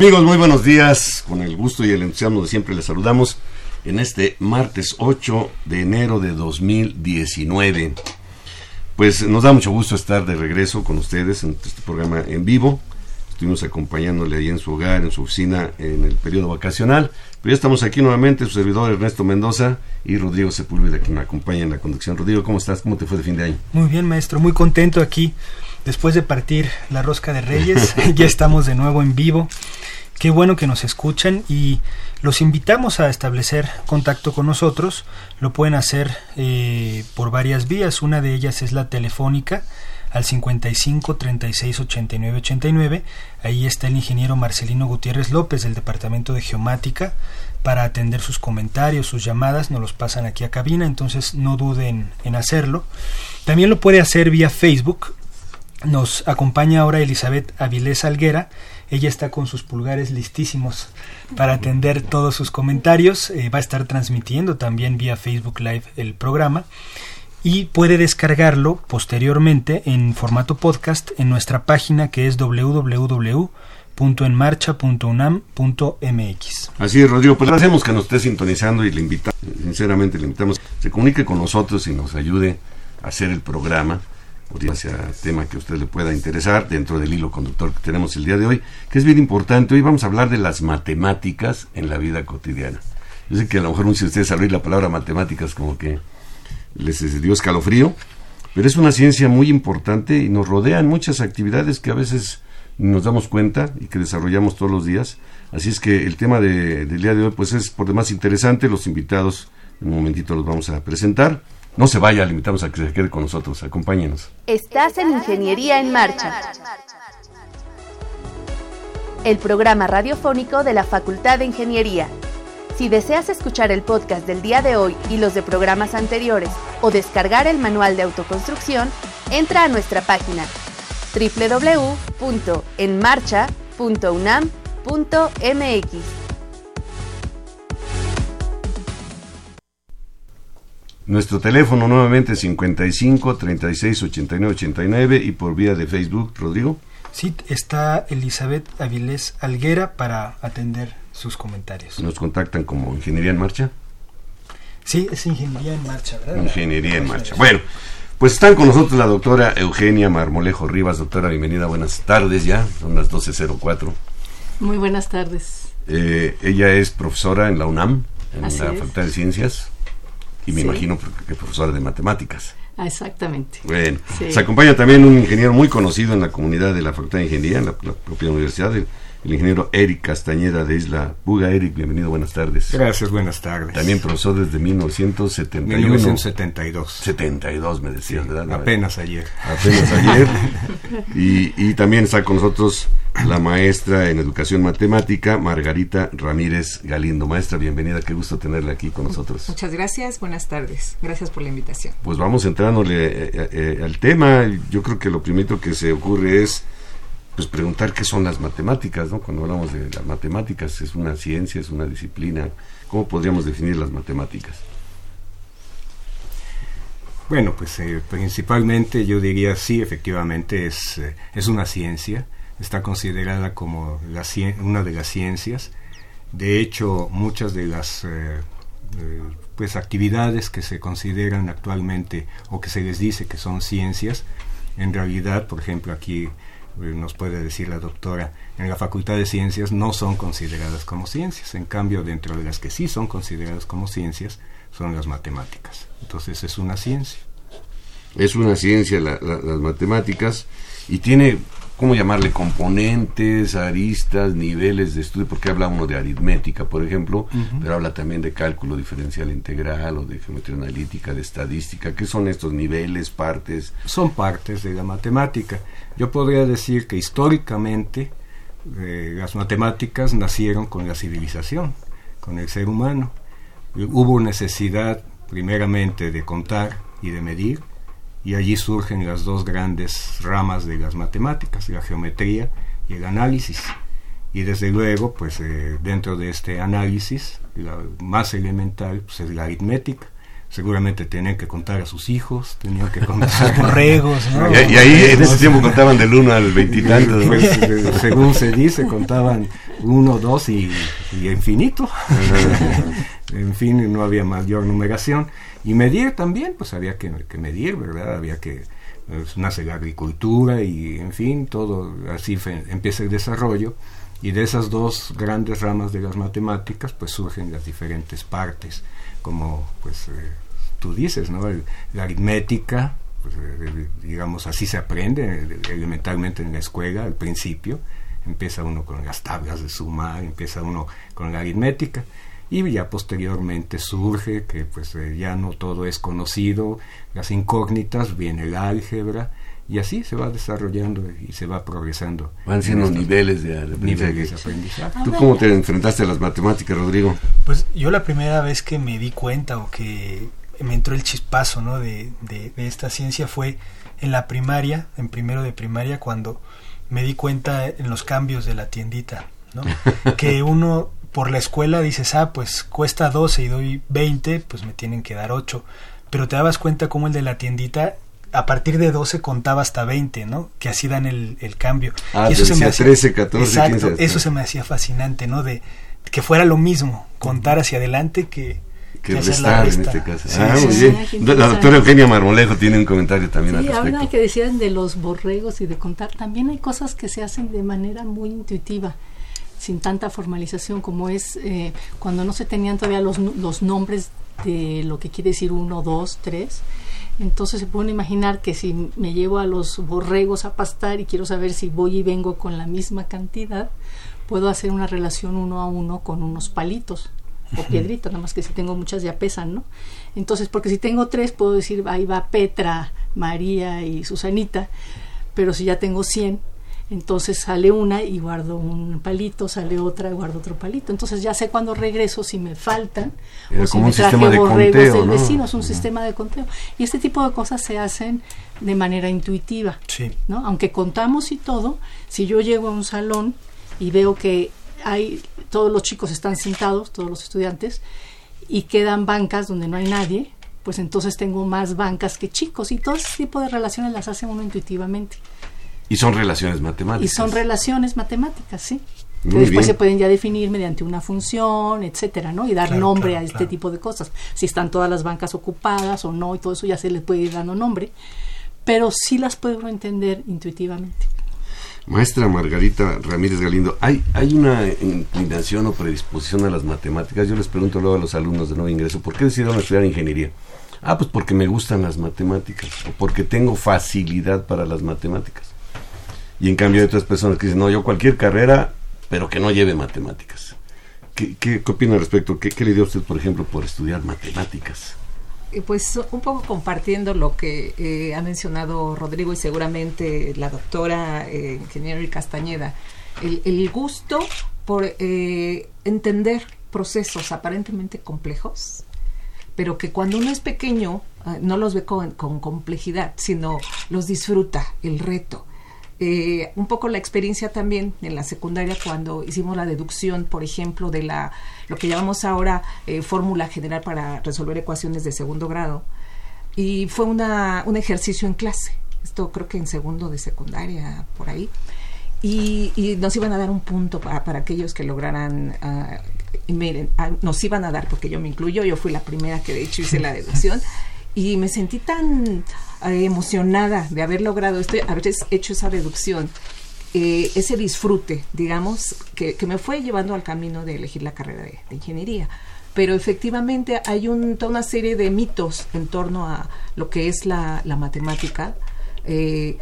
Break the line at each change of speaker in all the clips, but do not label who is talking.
Amigos, muy buenos días. Con el gusto y el entusiasmo de siempre les saludamos en este martes 8 de enero de 2019. Pues nos da mucho gusto estar de regreso con ustedes en este programa en vivo. Estuvimos acompañándole ahí en su hogar, en su oficina, en el periodo vacacional. Pero ya estamos aquí nuevamente, su servidor Ernesto Mendoza y Rodrigo Sepúlveda, que me acompaña en la conducción. Rodrigo, ¿cómo estás? ¿Cómo te fue de fin de año?
Muy bien, maestro, muy contento aquí. Después de partir la rosca de Reyes, ya estamos de nuevo en vivo. Qué bueno que nos escuchan y los invitamos a establecer contacto con nosotros. Lo pueden hacer eh, por varias vías. Una de ellas es la telefónica al 55 36 89 89. Ahí está el ingeniero Marcelino Gutiérrez López del Departamento de Geomática para atender sus comentarios, sus llamadas, nos los pasan aquí a cabina, entonces no duden en hacerlo. También lo puede hacer vía Facebook. Nos acompaña ahora Elizabeth Avilés Alguera. Ella está con sus pulgares listísimos para atender todos sus comentarios. Eh, va a estar transmitiendo también vía Facebook Live el programa y puede descargarlo posteriormente en formato podcast en nuestra página que es www.enmarcha.unam.mx.
Así es, Rodrigo, pues hacemos que nos esté sintonizando y le invitamos, sinceramente le invitamos, se comunique con nosotros y nos ayude a hacer el programa sea tema que a usted le pueda interesar dentro del hilo conductor que tenemos el día de hoy, que es bien importante. Hoy vamos a hablar de las matemáticas en la vida cotidiana. Yo sé que a lo mejor muchos de ustedes al oír la palabra matemáticas como que les dio escalofrío, pero es una ciencia muy importante y nos rodean muchas actividades que a veces nos damos cuenta y que desarrollamos todos los días. Así es que el tema de, del día de hoy pues es por demás interesante. Los invitados en un momentito los vamos a presentar. No se vaya, le invitamos a que se quede con nosotros. Acompáñenos.
Estás en Ingeniería en Marcha. El programa radiofónico de la Facultad de Ingeniería si deseas escuchar el podcast del día de hoy y los de programas anteriores o descargar el manual de autoconstrucción, entra a nuestra página www.enmarcha.unam.mx.
Nuestro teléfono nuevamente 55 36 89 89 y por vía de Facebook, Rodrigo.
Sí, está Elizabeth Avilés Alguera para atender sus comentarios.
¿Nos contactan como Ingeniería en Marcha?
Sí, es Ingeniería en Marcha, ¿verdad?
Ingeniería en Marcha. Bueno, pues están con nosotros la doctora Eugenia Marmolejo Rivas. Doctora, bienvenida, buenas tardes ya, son las 12.04.
Muy buenas tardes.
Eh, ella es profesora en la UNAM, en la Facultad de Ciencias, y me imagino que profesora de matemáticas.
Ah, exactamente.
Bueno, se acompaña también un ingeniero muy conocido en la comunidad de la Facultad de Ingeniería, en la, propia universidad, el, ingeniero Eric Castañeda de Isla Buga. Eric, bienvenido, buenas tardes.
Gracias, buenas tardes.
También profesor desde 1971.
1972.
72, me decías, ¿verdad?
Apenas ayer.
Apenas ayer. y, y también está con nosotros la maestra en educación matemática, Margarita Ramírez Galindo. Maestra, bienvenida, qué gusto tenerla aquí con nosotros.
Muchas gracias, buenas tardes, gracias por la invitación.
Pues vamos entrándole eh, eh, eh, al tema. Yo creo que lo primero que se ocurre es pues preguntar qué son las matemáticas, ¿no? Cuando hablamos de las matemáticas, es una ciencia, es una disciplina. ¿Cómo podríamos definir las matemáticas?
Bueno, pues principalmente yo diría sí, efectivamente es, es una ciencia está considerada como la, una de las ciencias. De hecho, muchas de las eh, eh, pues actividades que se consideran actualmente o que se les dice que son ciencias, en realidad, por ejemplo, aquí eh, nos puede decir la doctora, en la Facultad de Ciencias no son consideradas como ciencias. En cambio, dentro de las que sí son consideradas como ciencias, son las matemáticas. Entonces es una ciencia.
Es una ciencia las matemáticas y tiene ¿cómo llamarle? Componentes, aristas, niveles de estudio, porque habla uno de aritmética, por ejemplo, pero habla también de cálculo diferencial integral o de geometría analítica, de estadística. ¿Qué son estos niveles, partes?
Son partes de la matemática. Yo podría decir que históricamente eh, las matemáticas nacieron con la civilización, con el ser humano. Hubo necesidad primeramente de contar y de medir, y allí surgen las dos grandes ramas de las matemáticas, la geometría y el análisis. Y desde luego, pues eh, dentro de este análisis, la más elemental pues, es la aritmética. Seguramente tenían que contar a sus hijos, tenían que contar
borregos, ¿no?
Y, ahí en ese tiempo contaban del 1 al veintitantos.
Pues, eh, según se dice, contaban uno, dos y, y infinito. en fin, no había mayor numeración. Y medir también, pues había que, medir, ¿verdad? Había que pues, nace la agricultura y en fin, todo así empieza el desarrollo y de esas dos grandes ramas de las matemáticas pues surgen las diferentes partes, como pues eh, tú dices, ¿no? la aritmética, pues, eh, digamos así se aprende elementalmente en la escuela al principio, empieza uno con las tablas de sumar, empieza uno con la aritmética y ya posteriormente surge que pues eh, ya no todo es conocido, las incógnitas, viene el álgebra y así se va desarrollando y se va progresando.
Van siendo niveles de, aprendizaje. ¿Tú cómo te enfrentaste a las matemáticas, Rodrigo?
Pues yo la primera vez que me di cuenta o que me entró el chispazo ¿no? de, de, de esta ciencia fue en la primaria, en primero de primaria, cuando me di cuenta en los cambios de la tiendita, ¿no? que uno por la escuela dices, ah, pues cuesta 12 y doy 20, pues me tienen que dar 8. Pero te dabas cuenta cómo el de la tiendita a partir de 12 contaba hasta 20, ¿no? Que así dan el, el cambio.
Ah, y eso se me hacía, 13, 14,
exacto, eso se me hacía fascinante, ¿no? De que fuera lo mismo, contar hacia adelante que,
que, restar en este caso. ah, muy bien. La doctora Eugenia Marmolejo tiene un comentario también al respecto.
ahora que decían de los borregos y de contar, también hay cosas que se hacen de manera muy intuitiva sin tanta formalización como es eh, cuando no se tenían todavía los, los nombres de lo que quiere decir uno, dos, tres. Entonces se puede imaginar que si me llevo a los borregos a pastar y quiero saber si voy y vengo con la misma cantidad, puedo hacer una relación uno a uno con unos palitos o piedritas, nada más que si tengo muchas ya pesan, ¿no? Entonces, porque si tengo tres, puedo decir, ahí va Petra, María y Susanita, pero si ya tengo cien, entonces sale una y guardo un palito, sale otra y guardo otro palito. Entonces ya sé cuando regreso si me faltan
o si me traje borregos del
vecino, es un sistema de conteo. Y este tipo de cosas se hacen de manera intuitiva, ¿no? Aunque contamos y todo, si yo llego a un salón y veo que hay todos los chicos están sentados, todos los estudiantes, y quedan bancas donde no hay nadie, pues entonces tengo más bancas que chicos y todo ese tipo de relaciones las hace uno intuitivamente.
Y son relaciones matemáticas.
Y son relaciones matemáticas, sí. que después se pueden ya definir mediante una función, etcétera, ¿no? Y dar nombre a este tipo de cosas. Si están todas las bancas ocupadas o no, y todo eso ya se les puede ir dando nombre. Pero sí las puedo entender intuitivamente.
Maestra Margarita Ramírez Galindo, ¿hay, ¿hay una inclinación o predisposición a las matemáticas? Yo les pregunto luego a los alumnos de nuevo ingreso, ¿por qué decidieron estudiar ingeniería? Ah, pues porque me gustan las matemáticas, o porque tengo facilidad para las matemáticas. Y en cambio hay otras personas que dicen, no, yo cualquier carrera, pero que no lleve matemáticas. ¿Qué, qué, opina al respecto? ¿Qué, le dio usted, por ejemplo, por estudiar matemáticas?
Eh, pues un poco compartiendo lo que eh, ha mencionado Rodrigo y seguramente la doctora eh, ingeniero Castañeda, el, el, gusto por eh, entender procesos aparentemente complejos, pero que cuando uno es pequeño no los ve con, con complejidad, sino los disfruta, el reto eh, un poco la experiencia también en la secundaria cuando hicimos la deducción, por ejemplo, de la lo que llamamos ahora eh, fórmula general para resolver ecuaciones de segundo grado. Y fue una, un ejercicio en clase. Esto creo que en segundo de secundaria, por ahí. Y, nos iban a dar un punto para, para aquellos que lograran, uh, y miren, uh, nos iban a dar, porque yo me incluyo, yo fui la primera que de hecho hice la deducción, y me sentí tan eh, emocionada de haber logrado esto, haber hecho esa reducción eh, ese disfrute, digamos, que, me fue llevando al camino de elegir la carrera de, ingeniería. Pero efectivamente hay un, toda una serie de mitos en torno a lo que es la, matemática. Eh,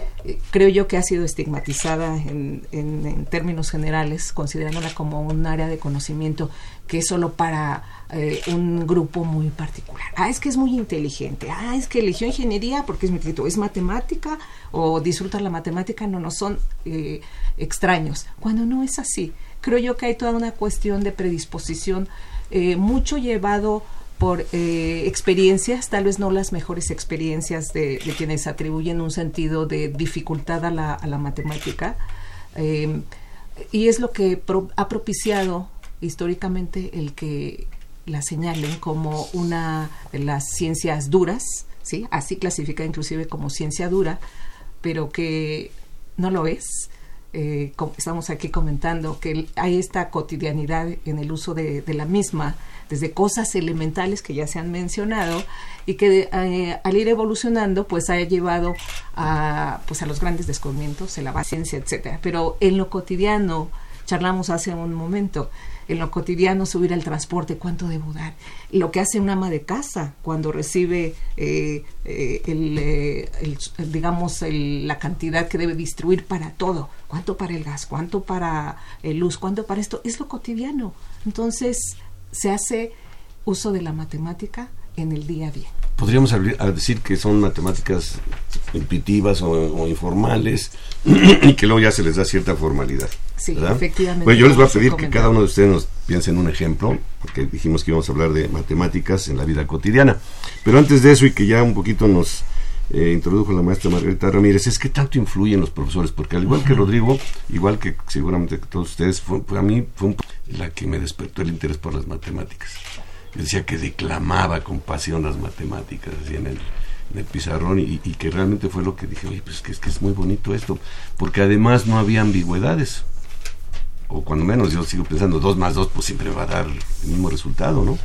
creo yo que ha sido estigmatizada en, en, términos generales, considerándola como un área de conocimiento que es solo para eh, un grupo muy particular. Ah, es que es muy inteligente. Ah, es que eligió ingeniería porque es mi matemática o disfruta la matemática. No, no son eh, extraños. Cuando no es así. Creo yo que hay toda una cuestión de predisposición, eh, mucho llevado por experiencias, tal vez no las mejores experiencias de, quienes atribuyen un sentido de dificultad a la, a la matemática. y es lo que ha propiciado históricamente el que la señalen como una de las ciencias duras, ¿sí? así clasifica inclusive como ciencia dura, pero que no lo es. Eh, estamos aquí comentando que hay esta cotidianidad en el uso de, la misma, desde cosas elementales que ya se han mencionado y que eh, al ir evolucionando pues ha llevado a pues a los grandes descubrimientos en la ciencia etcétera. Pero en lo cotidiano charlamos hace un momento en lo cotidiano subir al transporte, cuánto debo dar. Lo que hace un ama de casa cuando recibe, eh, eh, eh, el, digamos, la cantidad que debe distribuir para todo. ¿Cuánto para el gas? ¿Cuánto para el luz? ¿Cuánto para esto? Es lo cotidiano. Entonces se hace uso de la matemática en el día a día.
Podríamos decir que son matemáticas intuitivas o, informales y que luego ya se les da cierta formalidad.
Sí, efectivamente.
Bueno, yo les voy a pedir que cada uno de ustedes nos piense en un ejemplo, porque dijimos que íbamos a hablar de matemáticas en la vida cotidiana. Pero antes de eso, y que ya un poquito nos eh, introdujo la maestra Margarita Ramírez, es que tanto influyen los profesores, porque al igual que Rodrigo, igual que seguramente todos ustedes, fue, a mí fue la que me despertó el interés por las matemáticas. Decía que declamaba con pasión las matemáticas en el, pizarrón y, que realmente fue lo que dije, oye, pues que es que es muy bonito esto, porque además no había ambigüedades, o cuando menos yo sigo pensando, dos más dos pues siempre va a dar el mismo resultado, ¿no?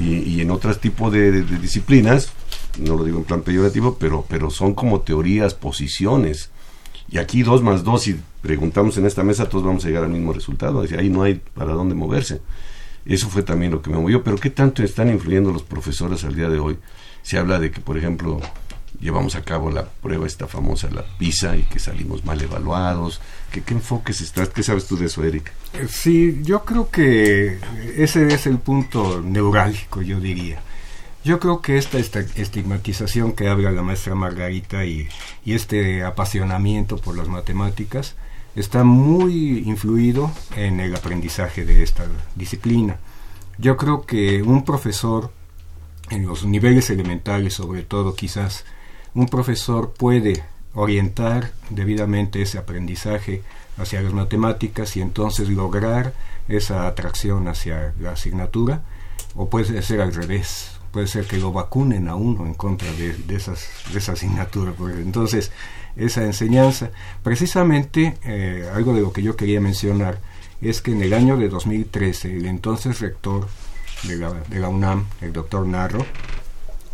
Y, en otros tipos de, disciplinas, no lo digo en plan peyorativo, pero, pero son como teorías, posiciones, y aquí dos más dos, si preguntamos en esta mesa, todos vamos a llegar al mismo resultado, ahí no hay para dónde moverse. Eso fue también lo que me movió. Pero ¿qué tanto están influyendo los profesores al día de hoy? Se habla de que, por ejemplo, llevamos a cabo la prueba esta famosa, la PISA, y que salimos mal evaluados. ¿Qué, qué enfoques estás? ¿Qué sabes tú de eso, Eric?
Eh, sí, yo creo que ese es el punto neurálgico, yo diría. Yo creo que esta, esta estigmatización que habla la maestra Margarita y, y este apasionamiento por las matemáticas está muy influido en el aprendizaje de esta disciplina. Yo creo que un profesor, en los niveles elementales sobre todo quizás, un profesor puede orientar debidamente ese aprendizaje hacia las matemáticas y entonces lograr esa atracción hacia la asignatura, o puede ser al revés, puede ser que lo vacunen a uno en contra de, esas, de esa asignatura. Entonces, esa enseñanza. Precisamente eh, algo de lo que yo quería mencionar es que en el año de 2013 el entonces rector de la, de la UNAM, el doctor Narro,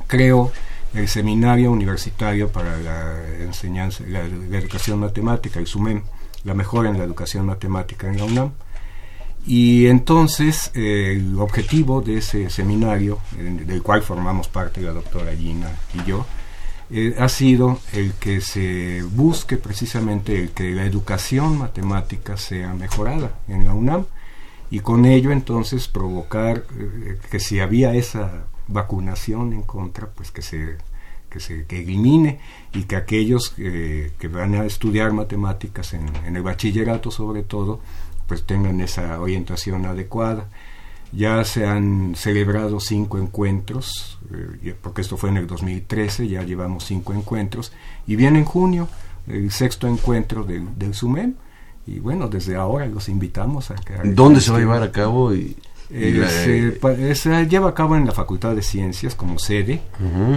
creó el Seminario Universitario para la Enseñanza, la, Educación Matemática, el SUMEM, la mejora en la educación matemática en la UNAM. Y entonces el objetivo de ese seminario, del cual formamos parte la doctora Gina y yo, eh, ha sido el que se busque precisamente el que la educación matemática sea mejorada en la UNAM y con ello entonces provocar eh, que si había esa vacunación en contra, pues que se que se que elimine y que aquellos eh, que van a estudiar matemáticas en, en el bachillerato sobre todo, pues tengan esa orientación adecuada. Ya se han celebrado cinco encuentros, eh, porque esto fue en el 2013, ya llevamos cinco encuentros, y viene en junio el sexto encuentro del, del SUMEM, y bueno, desde ahora los invitamos a que...
¿Dónde se va a llevar a cabo? Y
eh, se, lleva a cabo en la Facultad de Ciencias como sede,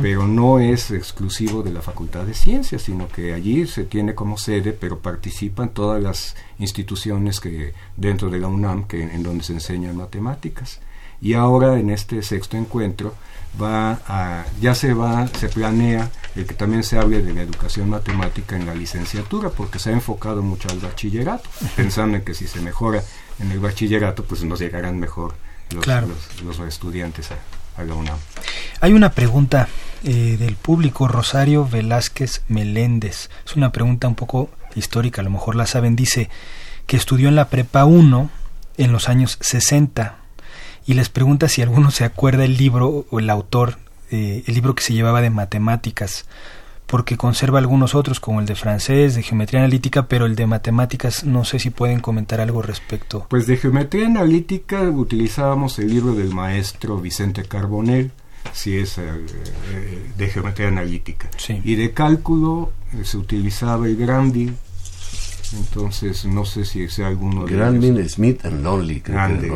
pero no es exclusivo de la Facultad de Ciencias, sino que allí se tiene como sede, pero participan todas las instituciones que dentro de la UNAM que en donde se enseñan matemáticas. Y ahora en este sexto encuentro va a, ya se va, se planea el que también se hable de la educación matemática en la licenciatura, porque se ha enfocado mucho al bachillerato, pensando en que si se mejora en el bachillerato, pues nos llegarán mejor los, los, estudiantes a, la UNAM.
Hay una pregunta eh, del público, Rosario Velázquez Meléndez. Es una pregunta un poco histórica, a lo mejor la saben. Dice que estudió en la Prepa 1 en los años 60 y les pregunta si alguno se acuerda el libro o el autor, eh, el libro que se llevaba de matemáticas, porque conserva algunos otros como el de francés, de geometría analítica, pero el de matemáticas no sé si pueden comentar algo respecto.
Pues de geometría analítica utilizábamos el libro del maestro Vicente Carbonell, si es eh, eh, de geometría analítica. Y de cálculo se utilizaba el Grandi entonces, no sé si sea alguno
de ellos. Smith and Lonely. Grande,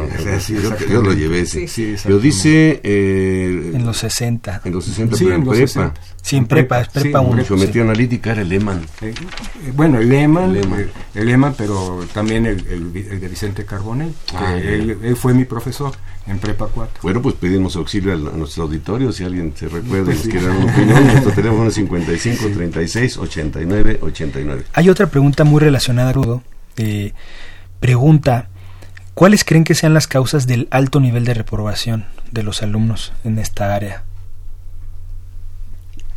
yo, lo llevé ese. Pero dice... Eh,
en los 60.
En los 60, pero en, prepa. 60.
Sí, en prepa, es prepa 1.
Geometría analítica era el Lehman.
Eh, eh, bueno, el Lehman, el Lehman, pero también el, el, de Vicente Carbonell. Ah, él, él, fue mi profesor en prepa 4.
Bueno, pues pedimos auxilio a, nuestro auditorio, si alguien se recuerda y nos quiere dar una opinión. Nuestro teléfono es 55 36 89 89.
Hay otra pregunta muy relacionada, Rudo. Eh, pregunta, ¿cuáles creen que sean las causas del alto nivel de reprobación de los alumnos en esta área?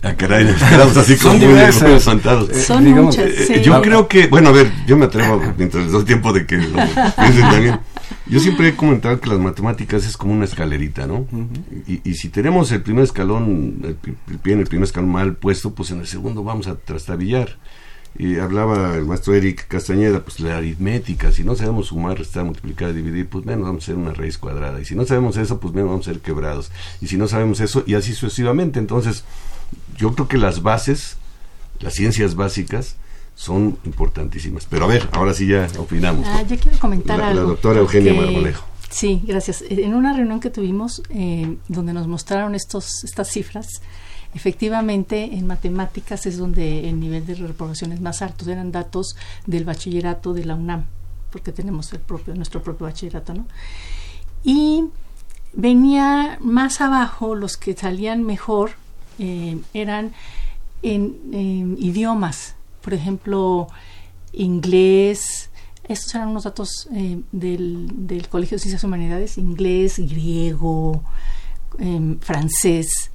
Ah, caray, así como muy, muy
Son eh, muchas,
eh, Yo creo que, bueno, a ver, yo me atrevo, mientras les doy tiempo de que lo piensen también. Yo siempre he comentado que las matemáticas es como una escalerita, ¿no? y, y, si tenemos el primer escalón, el, pie en el primer escalón mal puesto, pues en el segundo vamos a trastabillar. Y hablaba el maestro Eric Castañeda, pues la aritmética, si no sabemos sumar, restar, multiplicar, dividir, pues menos vamos a hacer una raíz cuadrada. Y si no sabemos eso, pues menos vamos a ser quebrados. Y si no sabemos eso, y así sucesivamente. Entonces, yo creo que las bases, las ciencias básicas, son importantísimas. Pero a ver, ahora sí ya opinamos.
Ah, yo quiero comentar
la,
algo.
La doctora Eugenia Marmolejo.
Sí, gracias. En una reunión que tuvimos eh, donde nos mostraron estos, estas cifras, efectivamente en matemáticas es donde el nivel de reprobación es más alto. Eran datos del bachillerato de la UNAM, porque tenemos el propio, nuestro propio bachillerato, ¿no? Y venía más abajo los que salían mejor eh, eran en, idiomas, por ejemplo, inglés, estos eran unos datos eh, del, del, Colegio de Ciencias Humanidades, inglés, griego, em, francés.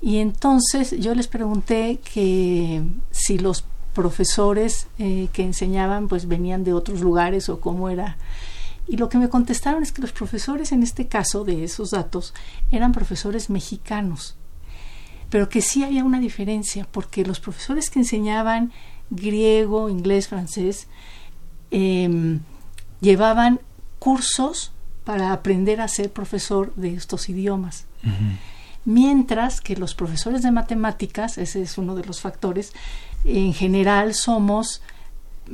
Y entonces yo les pregunté que si los profesores eh, que enseñaban pues venían de otros lugares o cómo era. Y lo que me contestaron es que los profesores en este caso de esos datos eran profesores mexicanos pero que sí había una diferencia, porque los profesores que enseñaban griego, inglés, francés, em, llevaban cursos para aprender a ser profesor de estos idiomas. Mientras que los profesores de matemáticas, ese es uno de los factores, en general somos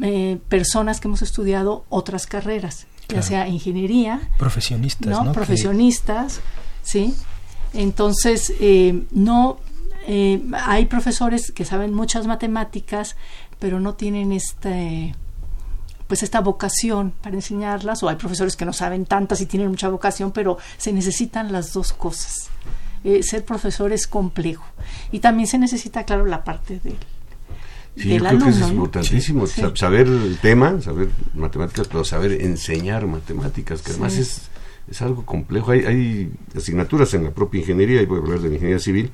eh, personas que hemos estudiado otras carreras, ya sea ingeniería,
profesionistas,
¿no? Profesionistas, sí. Entonces, eh, no eh, hay profesores que saben muchas matemáticas, pero no tienen este pues esta vocación para enseñarlas, o hay profesores que no saben tantas y tienen mucha vocación, pero se necesitan las dos cosas. Eh, ser profesor es complejo. Y también se necesita, claro, la parte de
Sí, yo creo que eso es importantísimo, saber el tema, saber matemáticas, pero saber enseñar matemáticas, que además es, es algo complejo. Hay, hay asignaturas en la propia ingeniería, y voy a hablar de la ingeniería civil,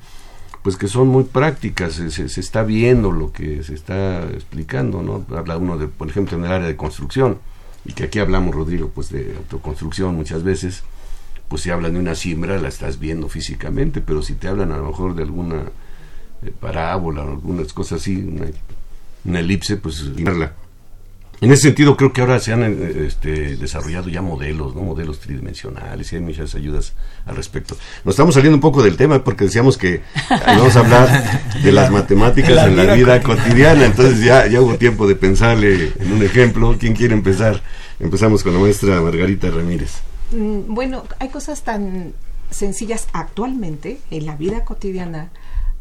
pues que son muy prácticas, se, está viendo lo que se está explicando, ¿no? Habla uno de, por ejemplo, en el área de construcción, y que aquí hablamos, Rodrigo, pues de autoconstrucción muchas veces, pues si hablan de una siembra, la estás viendo físicamente, pero si te hablan a lo mejor de alguna eh, parábola o algunas cosas así, una, una elipse, pues verla en ese sentido, creo que ahora se han eh, este, desarrollado ya modelos, ¿no? modelos tridimensionales, y hay muchas ayudas al respecto. Nos estamos saliendo un poco del tema porque decíamos que vamos a hablar de las matemáticas en la vida cotidiana, entonces ya, ya hubo tiempo de pensarle en un ejemplo. ¿Quién quiere empezar? Empezamos con la maestra Margarita Ramírez.
Mm, bueno, hay cosas tan sencillas actualmente en la vida cotidiana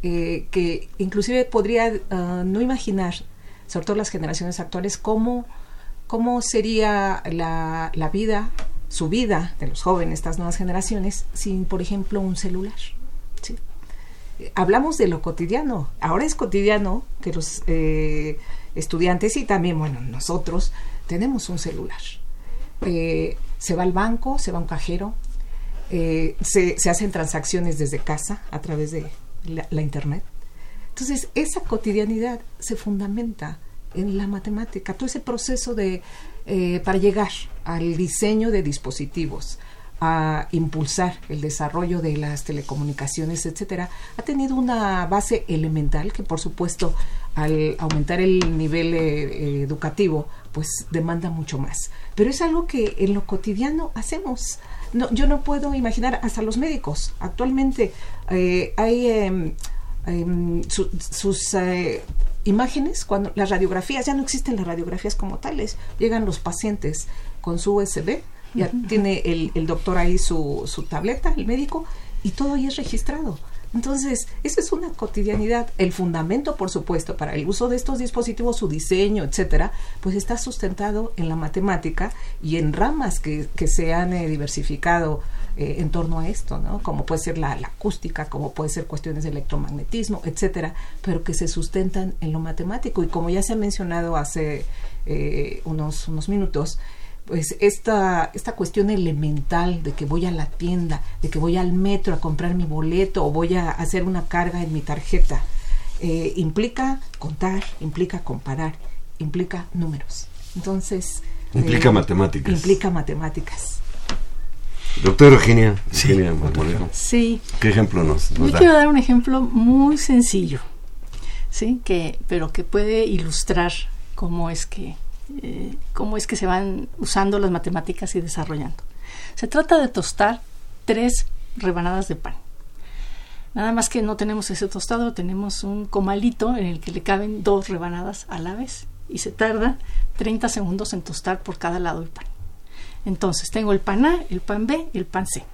eh, que inclusive podría ah, no imaginar sobre todo las generaciones actuales, cómo, cómo sería la, la vida su vida de los jóvenes, estas nuevas generaciones, sin, por ejemplo, un celular. ¿sí? Hablamos de lo cotidiano. Ahora es cotidiano que los eh, estudiantes y también, bueno, nosotros tenemos un celular. Eh, se va al banco, se va a un cajero, eh, se, se, hacen transacciones desde casa a través de la, la, Internet. Entonces, esa cotidianidad se fundamenta en la matemática, todo ese proceso de, eh, para llegar al diseño de dispositivos, a impulsar el desarrollo de las telecomunicaciones, etcétera, ha tenido una base elemental que, por supuesto, al aumentar el nivel eh, educativo, pues demanda mucho más. Pero es algo que en lo cotidiano hacemos. No, yo no puedo imaginar hasta los médicos. Actualmente eh, hay eh, su, sus eh, imágenes, cuando las radiografías, ya no existen las radiografías como tales, llegan los pacientes con su USB, ya tiene el, el, doctor ahí su, su tableta, el médico, y todo ahí es registrado. Entonces, eso es una cotidianidad. El fundamento, por supuesto, para el uso de estos dispositivos, su diseño, etcétera, pues está sustentado en la matemática y en ramas que, que se han eh, diversificado eh, en torno a esto, ¿no? Como puede ser la, la, acústica, como puede ser cuestiones de electromagnetismo, etcétera, pero que se sustentan en lo matemático. Y como ya se ha mencionado hace eh, unos, unos minutos, pues esta, esta cuestión elemental de que voy a la tienda, de que voy al metro a comprar mi boleto o voy a hacer una carga en mi tarjeta, eh, implica contar, implica comparar, implica números. Entonces...
Implica eh, matemáticas.
Implica matemáticas.
Doctora Eugenia,
sí,
Eugenia
sí.
¿qué ejemplo nos, nos
Yo
da?
quiero dar un ejemplo muy sencillo, ¿sí? que, pero que puede ilustrar cómo es que eh, cómo es que se van usando las matemáticas y desarrollando. Se trata de tostar tres rebanadas de pan. Nada más que no tenemos ese tostado, tenemos un comalito en el que le caben dos rebanadas a la vez y se tarda 30 segundos en tostar por cada lado del pan. Entonces tengo el pan A, el pan B y el pan C.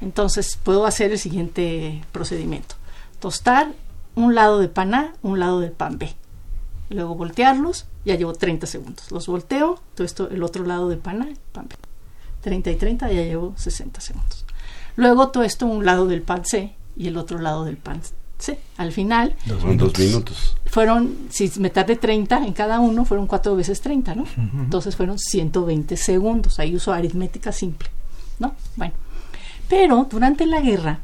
Entonces puedo hacer el siguiente procedimiento. Tostar un lado de pan A, un lado de pan B. Luego voltearlos ya llevo 30 segundos. Los volteo, todo esto, el otro lado de pan A, pan B. 30 y 30, ya llevo 60 segundos. Luego todo esto, un lado del pan C y el otro lado del pan C. Al final...
Dos dos minutos.
Fueron, si me tardé 30 en cada uno, fueron cuatro veces 30, ¿no? Uh -huh. Entonces fueron 120 segundos. Ahí uso aritmética simple, ¿no? Bueno. Pero durante la guerra,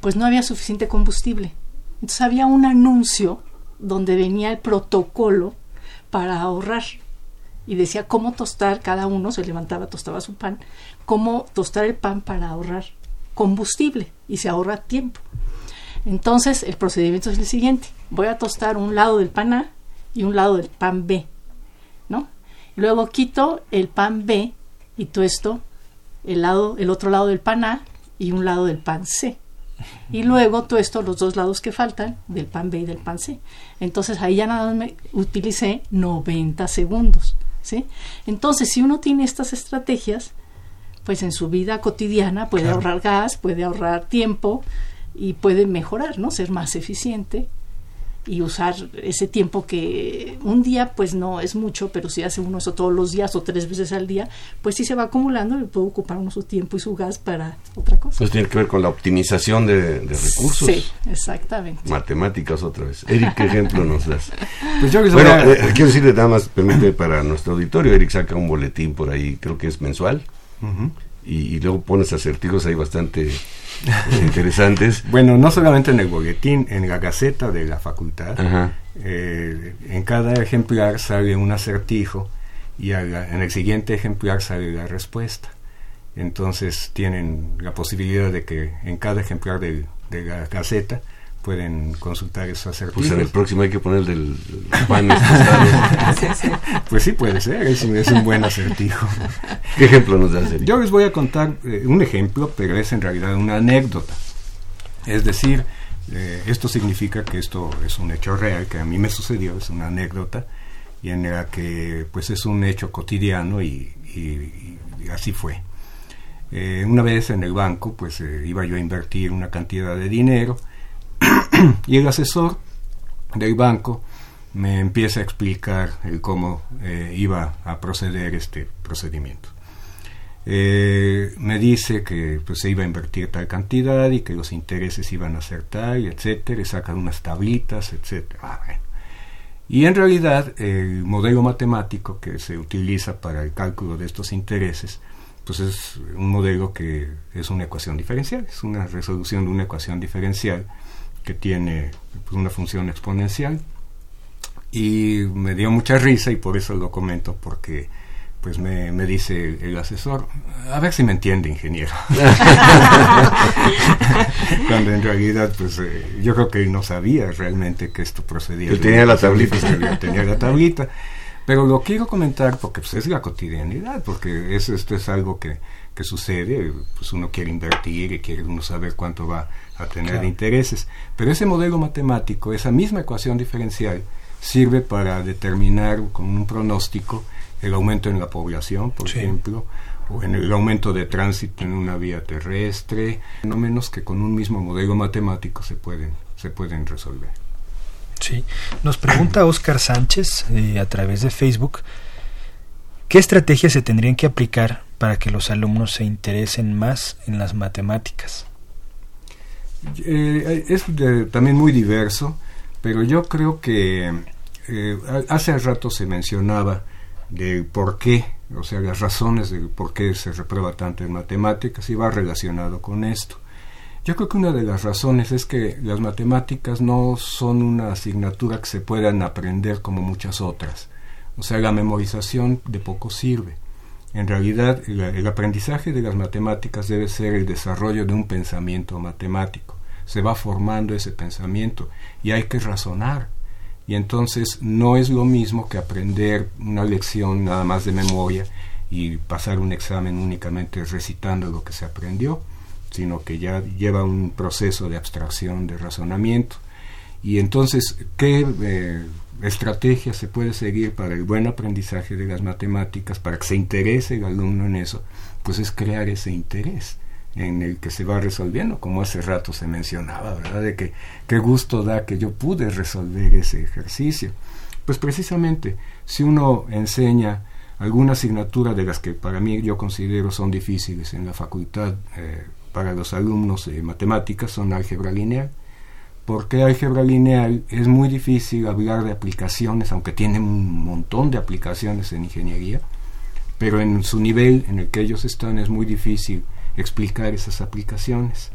pues no había suficiente combustible. Entonces había un anuncio donde venía el protocolo para ahorrar. Y decía cómo tostar, cada uno se levantaba, tostaba su pan, cómo tostar el pan para ahorrar combustible y se ahorra tiempo. Entonces el procedimiento es el siguiente. Voy a tostar un lado del pan A y un lado del pan B. ¿no? Luego quito el pan B y tuesto el, lado, el otro lado del pan A y un lado del pan C y luego tuesto los dos lados que faltan del pan B y del pan C. Entonces ahí ya nada más me utilicé 90 segundos. ¿sí? Entonces, si uno tiene estas estrategias, pues en su vida cotidiana puede claro. ahorrar gas, puede ahorrar tiempo y puede mejorar, ¿no? Ser más eficiente y usar ese tiempo que un día pues no es mucho, pero si hace uno eso todos los días o tres veces al día, pues sí se va acumulando y puede ocupar uno su tiempo y su gas para otra cosa.
Pues tiene que ver con la optimización de, de recursos.
Sí, exactamente.
Matemáticas otra vez. Eric, ¿qué ejemplo nos das?
Pues yo que
bueno, a... eh, quiero decirle nada más, permite para nuestro auditorio, Eric saca un boletín por ahí, creo que es mensual, uh -huh. Y, y, luego pones acertijos ahí bastante interesantes.
Bueno, no solamente en el boletín, en la gaceta de la facultad, eh, en cada ejemplar sale un acertijo y la, en el siguiente ejemplar sale la respuesta. Entonces tienen la posibilidad de que en cada ejemplar de, de la gaceta pueden consultar esos acertijos.
Pues en el próximo hay que poner del pan
sí, sí. Pues sí, puede ser, es, es, un buen acertijo.
¿Qué ejemplo nos das?
Yo les voy a contar eh, un ejemplo, pero es en realidad una anécdota. Es decir, eh, esto significa que esto es un hecho real, que a mí me sucedió, es una anécdota, y en la que pues es un hecho cotidiano y, y, y así fue. Eh, una vez en el banco, pues iba yo a invertir una cantidad de dinero, y el asesor del banco me empieza a explicar el cómo eh, iba a proceder este procedimiento. eh, me dice que pues, se iba a invertir tal cantidad y que los intereses iban a ser tal, etcétera, y saca unas tablitas, etcétera. Ah, y en realidad el modelo matemático que se utiliza para el cálculo de estos intereses, pues es un modelo que es una ecuación diferencial, es una resolución de una ecuación diferencial que tiene pues, una función exponencial. Y me dio mucha risa y por eso lo comento, porque pues me, me dice el, asesor, a ver si me entiende, ingeniero. Cuando en realidad, pues eh, yo creo que él no sabía realmente que esto procedía.
Él tenía la tablita.
tenía la tablita. Pero lo quiero comentar porque pues, es la cotidianidad, porque es, esto es algo que, que sucede, pues uno quiere invertir y quiere uno saber cuánto va a tener de intereses. Pero ese modelo matemático, esa misma ecuación diferencial, sirve para determinar con un pronóstico el aumento en la población, por ejemplo, o en el aumento de tránsito en una vía terrestre, no menos que con un mismo modelo matemático se pueden, se pueden resolver.
Sí, nos pregunta Oscar Sánchez eh, a través de Facebook, ¿qué estrategias se tendrían que aplicar para que los alumnos se interesen más en las matemáticas?
Eh, es también muy diverso, pero yo creo que eh, hace rato se mencionaba de por qué, o sea, las razones de por qué se reprueba tanto en matemáticas y va relacionado con esto. Yo creo que una de las razones es que las matemáticas no son una asignatura que se puedan aprender como muchas otras. O sea, la memorización de poco sirve. En realidad, el aprendizaje de las matemáticas debe ser el desarrollo de un pensamiento matemático. Se va formando ese pensamiento y hay que razonar y entonces no es lo mismo que aprender una lección nada más de memoria y pasar un examen únicamente recitando lo que se aprendió, sino que ya lleva un proceso de abstracción, de razonamiento. Y entonces, ¿qué eh, estrategia se puede seguir para el buen aprendizaje de las matemáticas, para que se interese el alumno en eso? Pues es crear ese interés en el que se va resolviendo, como hace rato se mencionaba, ¿verdad? De que qué gusto da que yo pude resolver ese ejercicio. Pues precisamente, si uno enseña alguna asignatura de las que para mí yo considero son difíciles en la facultad eh, para los alumnos de matemáticas, son álgebra lineal. Porque álgebra lineal es muy difícil hablar de aplicaciones, aunque tiene un montón de aplicaciones en ingeniería, pero en su nivel en el que ellos están es muy difícil explicar esas aplicaciones.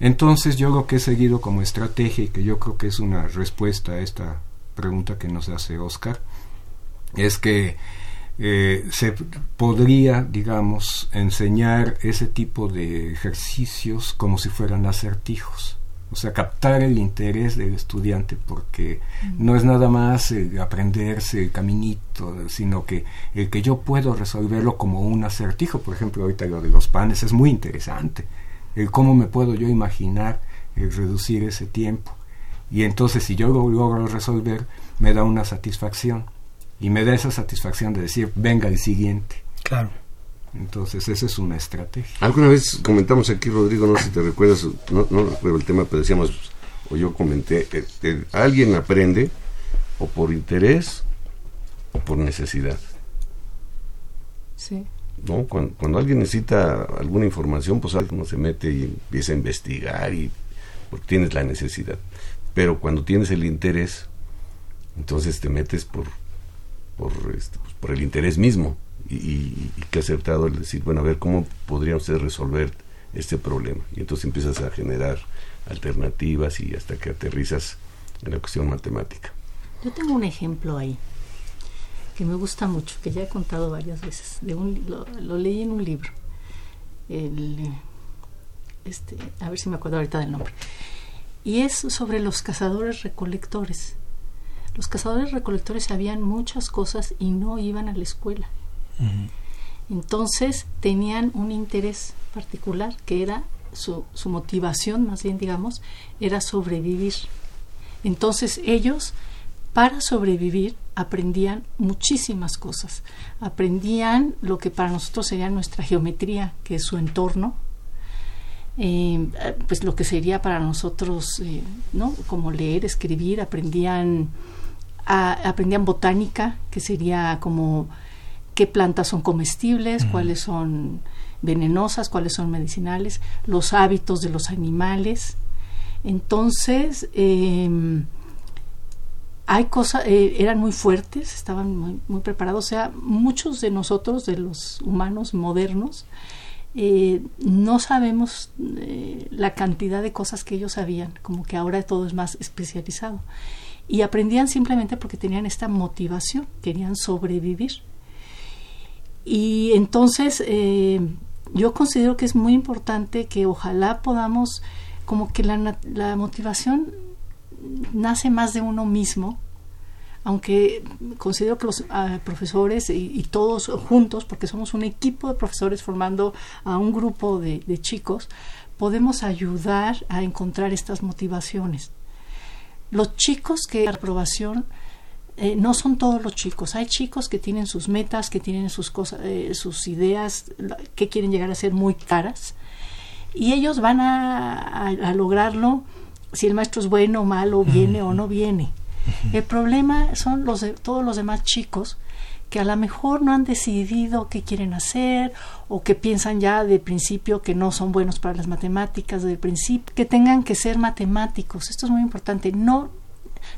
Entonces yo lo que he seguido como estrategia y que yo creo que es una respuesta a esta pregunta que nos hace Oscar, es que eh, se podría, digamos, enseñar ese tipo de ejercicios como si fueran acertijos. O sea, captar el interés del estudiante, porque no es nada más aprenderse el caminito, sino que el que yo puedo resolverlo como un acertijo. Por ejemplo, ahorita lo de los panes es muy interesante. El cómo me puedo yo imaginar el reducir ese tiempo. Y entonces, si yo lo logro resolver, me da una satisfacción. Y me da esa satisfacción de decir, venga el siguiente.
Claro.
Entonces, esa es una estrategia.
Alguna vez comentamos aquí, Rodrigo, no sé si te recuerdas, no, no recuerdo el tema, pero decíamos, o yo comenté, eh, eh, alguien aprende o por interés o por necesidad.
Sí.
¿No? Cuando, alguien necesita alguna información, pues uno se mete y empieza a investigar y porque tienes la necesidad. Pero cuando tienes el interés, entonces te metes por, por, este, pues, por el interés mismo y, y, que ha aceptado el decir, bueno, a ver cómo podrían ustedes resolver este problema. Y entonces empiezas a generar alternativas y hasta que aterrizas en la cuestión matemática.
Yo tengo un ejemplo ahí que me gusta mucho, que ya he contado varias veces. Lo, leí en un libro. este, a ver si me acuerdo ahorita del nombre. Y es sobre los cazadores recolectores. Los cazadores recolectores sabían muchas cosas y no iban a la escuela. Entonces tenían un interés particular que era su, motivación, más bien digamos, era sobrevivir. Entonces ellos, para sobrevivir, aprendían muchísimas cosas. Aprendían lo que para nosotros sería nuestra geometría, que es su entorno, eh, pues lo que sería para nosotros, eh, ¿no? Como leer, escribir, aprendían, aprendían botánica, que sería como qué plantas son comestibles, cuáles son venenosas, cuáles son medicinales, los hábitos de los animales. Entonces, em, hay cosas, eh, eran muy fuertes, estaban muy, muy, preparados, o sea, muchos de nosotros, de los humanos modernos, eh, no sabemos eh, la cantidad de cosas que ellos sabían, como que ahora todo es más especializado. Y aprendían simplemente porque tenían esta motivación, querían sobrevivir. Y entonces yo considero que es muy importante que ojalá podamos, como que la, la motivación nace más de uno mismo, aunque considero que los ah, profesores y, todos juntos, porque somos un equipo de profesores formando a un grupo de, chicos, podemos ayudar a encontrar estas motivaciones. Los chicos que la aprobación eh, no son todos los chicos. Hay chicos que tienen sus metas, que tienen sus cosas, eh, sus ideas, que quieren llegar a ser muy caras, y ellos van a lograrlo si el maestro es bueno o malo, viene o no viene. El problema son los de, todos los demás chicos que a lo mejor no han decidido qué quieren hacer o que piensan ya de principio que no son buenos para las matemáticas, del principio que tengan que ser matemáticos. Esto es muy importante. No,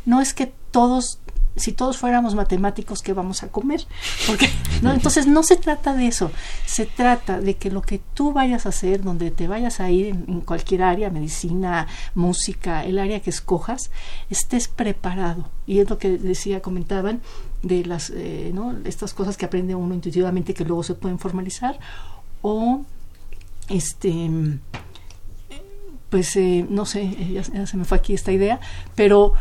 no es que todos si todos fuéramos matemáticos, ¿qué vamos a comer? Porque, ¿no? Entonces no se trata de eso, se trata de que lo que tú vayas a hacer, donde te vayas a ir en, cualquier área, medicina, música, el área que escojas, estés preparado. Y es lo que decía, comentaban, de las, eh, ¿no? estas cosas que aprende uno intuitivamente que luego se pueden formalizar, o este pues eh, no sé, ya, se me fue aquí esta idea, pero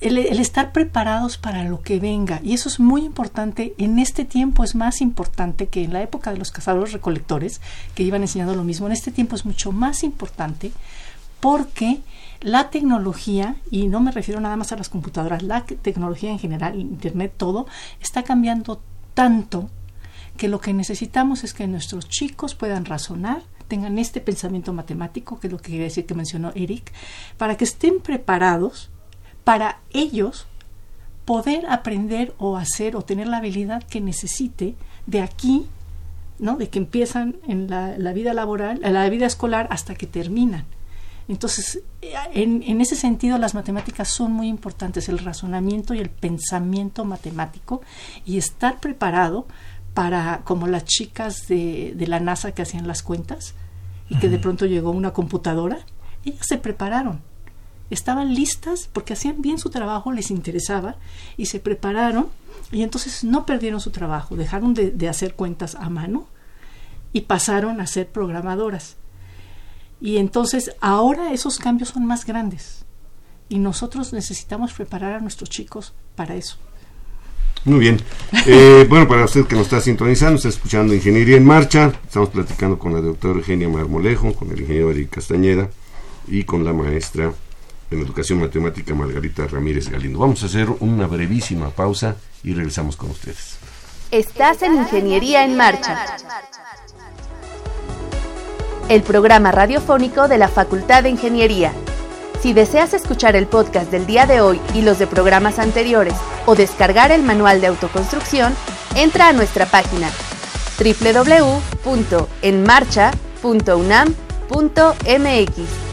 el, estar preparados para lo que venga. Y eso es muy importante. En este tiempo es más importante que en la época de los cazadores recolectores, que iban enseñando lo mismo. En este tiempo es mucho más importante porque la tecnología, y no me refiero nada más a las computadoras, la tecnología en general, Internet, todo, está cambiando tanto que lo que necesitamos es que nuestros chicos puedan razonar, tengan este pensamiento matemático, que es lo que quiere decir que mencionó Eric, para que estén preparados para ellos poder aprender o hacer o tener la habilidad que necesite de aquí, ¿no? De que empiezan en la, vida laboral, en la vida escolar hasta que terminan. Entonces, en, en, ese sentido, las matemáticas son muy importantes, el razonamiento y el pensamiento matemático, y estar preparado para, como las chicas de, de la NASA que hacían las cuentas, y que de pronto llegó una computadora, ellas se prepararon estaban listas porque hacían bien su trabajo, les interesaba y se prepararon y entonces no perdieron su trabajo, dejaron de, hacer cuentas a mano y pasaron a ser programadoras. Y entonces ahora esos cambios son más grandes y nosotros necesitamos preparar a nuestros chicos para eso.
Muy bien. Eh, bueno, para usted que nos está sintonizando, está escuchando Ingeniería en Marcha. Estamos platicando con la doctora Eugenia Marmolejo, con el ingeniero Eric Castañeda y con la maestra en Educación Matemática Margarita Ramírez Galindo. Vamos a hacer una brevísima pausa y regresamos con ustedes.
Estás en Ingeniería en Marcha, el programa radiofónico de la Facultad de Ingeniería. Si deseas escuchar el podcast del día de hoy y los de programas anteriores o descargar el manual de autoconstrucción, entra a nuestra página www.enmarcha.unam.mx.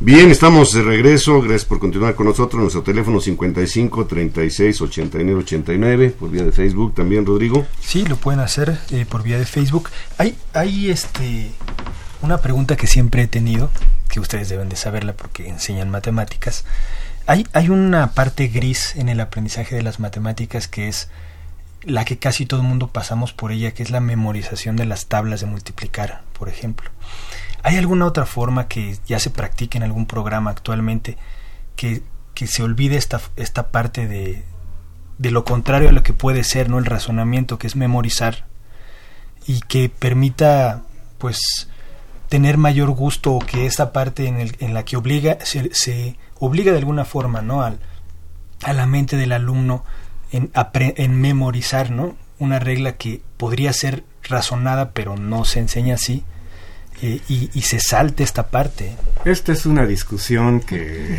Bien, estamos de regreso. Gracias por continuar con nosotros. Nuestro teléfono 55 36 89 89 por vía de Facebook también, Rodrigo.
Sí, lo pueden hacer eh, por vía de Facebook. Hay, hay este una pregunta que siempre he tenido, que ustedes deben de saberla porque enseñan matemáticas. Hay, hay una parte gris en el aprendizaje de las matemáticas que es la que casi todo el mundo pasamos por ella, que es la memorización de las tablas de multiplicar, por ejemplo. ¿Hay alguna otra forma que ya se practique en algún programa actualmente que, se olvide esta, esta parte de, de lo contrario a lo que puede ser no el razonamiento, que es memorizar, y que permita pues tener mayor gusto que esta parte en, el, en la que obliga se, se, obliga de alguna forma no al, a la mente del alumno en, en memorizar no una regla que podría ser razonada pero no se enseña así y, se salte esta parte.
Esta es una discusión que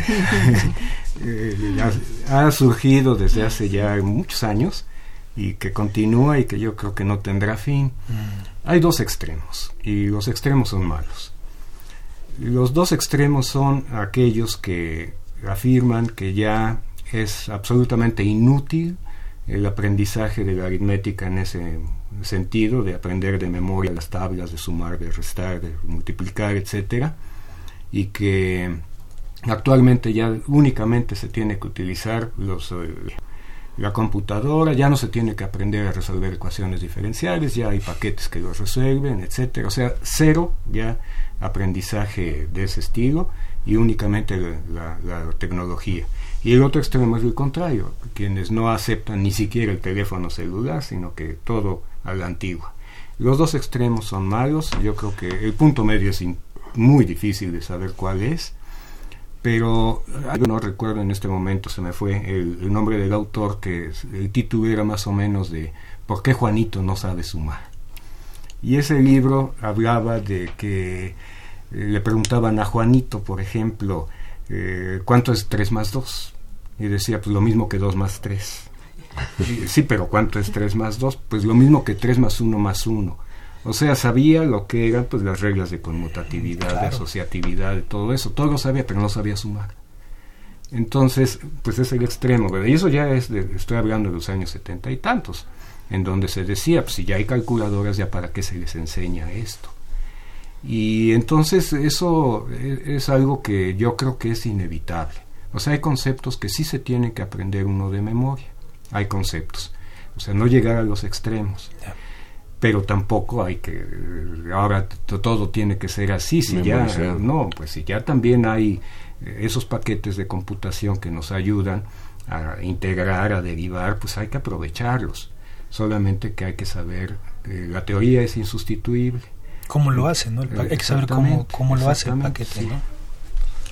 eh, ha, surgido desde hace ya muchos años y que continúa y que yo creo que no tendrá fin. Mm. Hay dos extremos y los extremos son malos. Los dos extremos son aquellos que afirman que ya es absolutamente inútil el aprendizaje de la aritmética en ese sentido, de aprender de memoria las tablas, de sumar, de restar, de multiplicar, etcétera, y que actualmente ya únicamente se tiene que utilizar los, eh, la computadora, ya no se tiene que aprender a resolver ecuaciones diferenciales, ya hay paquetes que los resuelven, etcétera, o sea, cero ya aprendizaje de ese estilo y únicamente la, la tecnología. Y el otro extremo es el contrario, quienes no aceptan ni siquiera el teléfono celular, sino que todo a la antigua. Los dos extremos son malos, yo creo que el punto medio es muy difícil de saber cuál es, pero no recuerdo en este momento, se me fue el, nombre del autor, que el título era más o menos de ¿Por qué Juanito no sabe sumar? Y ese libro hablaba de que eh, le preguntaban a Juanito, por ejemplo, eh, ¿cuánto es 3 más 2? Y decía, pues lo mismo que 2 más 3. Sí, pero ¿cuánto es 3 más 2? Pues lo mismo que 3 más 1 más 1. O sea, sabía lo que eran pues las reglas de conmutatividad, de asociatividad, de todo eso. Todo lo sabía, pero no sabía sumar. Entonces, pues es el extremo, ¿verdad? Y eso ya es, de, estoy hablando de los años setenta y tantos, en donde se decía, pues si ya hay calculadoras, ya para qué se les enseña esto. Y entonces eso e, es algo que yo creo que es inevitable. O sea, hay conceptos que sí se tienen que aprender uno de memoria. Hay conceptos. O sea, no llegar a los extremos. Pero tampoco hay que. Ahora todo tiene que ser así. Si ya. No, pues si ya también hay eh, esos paquetes de computación que nos ayudan a integrar, a derivar, pues hay que aprovecharlos. Solamente que hay que saber. Eh, la teoría es insustituible.
¿Cómo lo hacen? ¿no? hay que saber cómo, cómo lo hace el paquete. ¿no?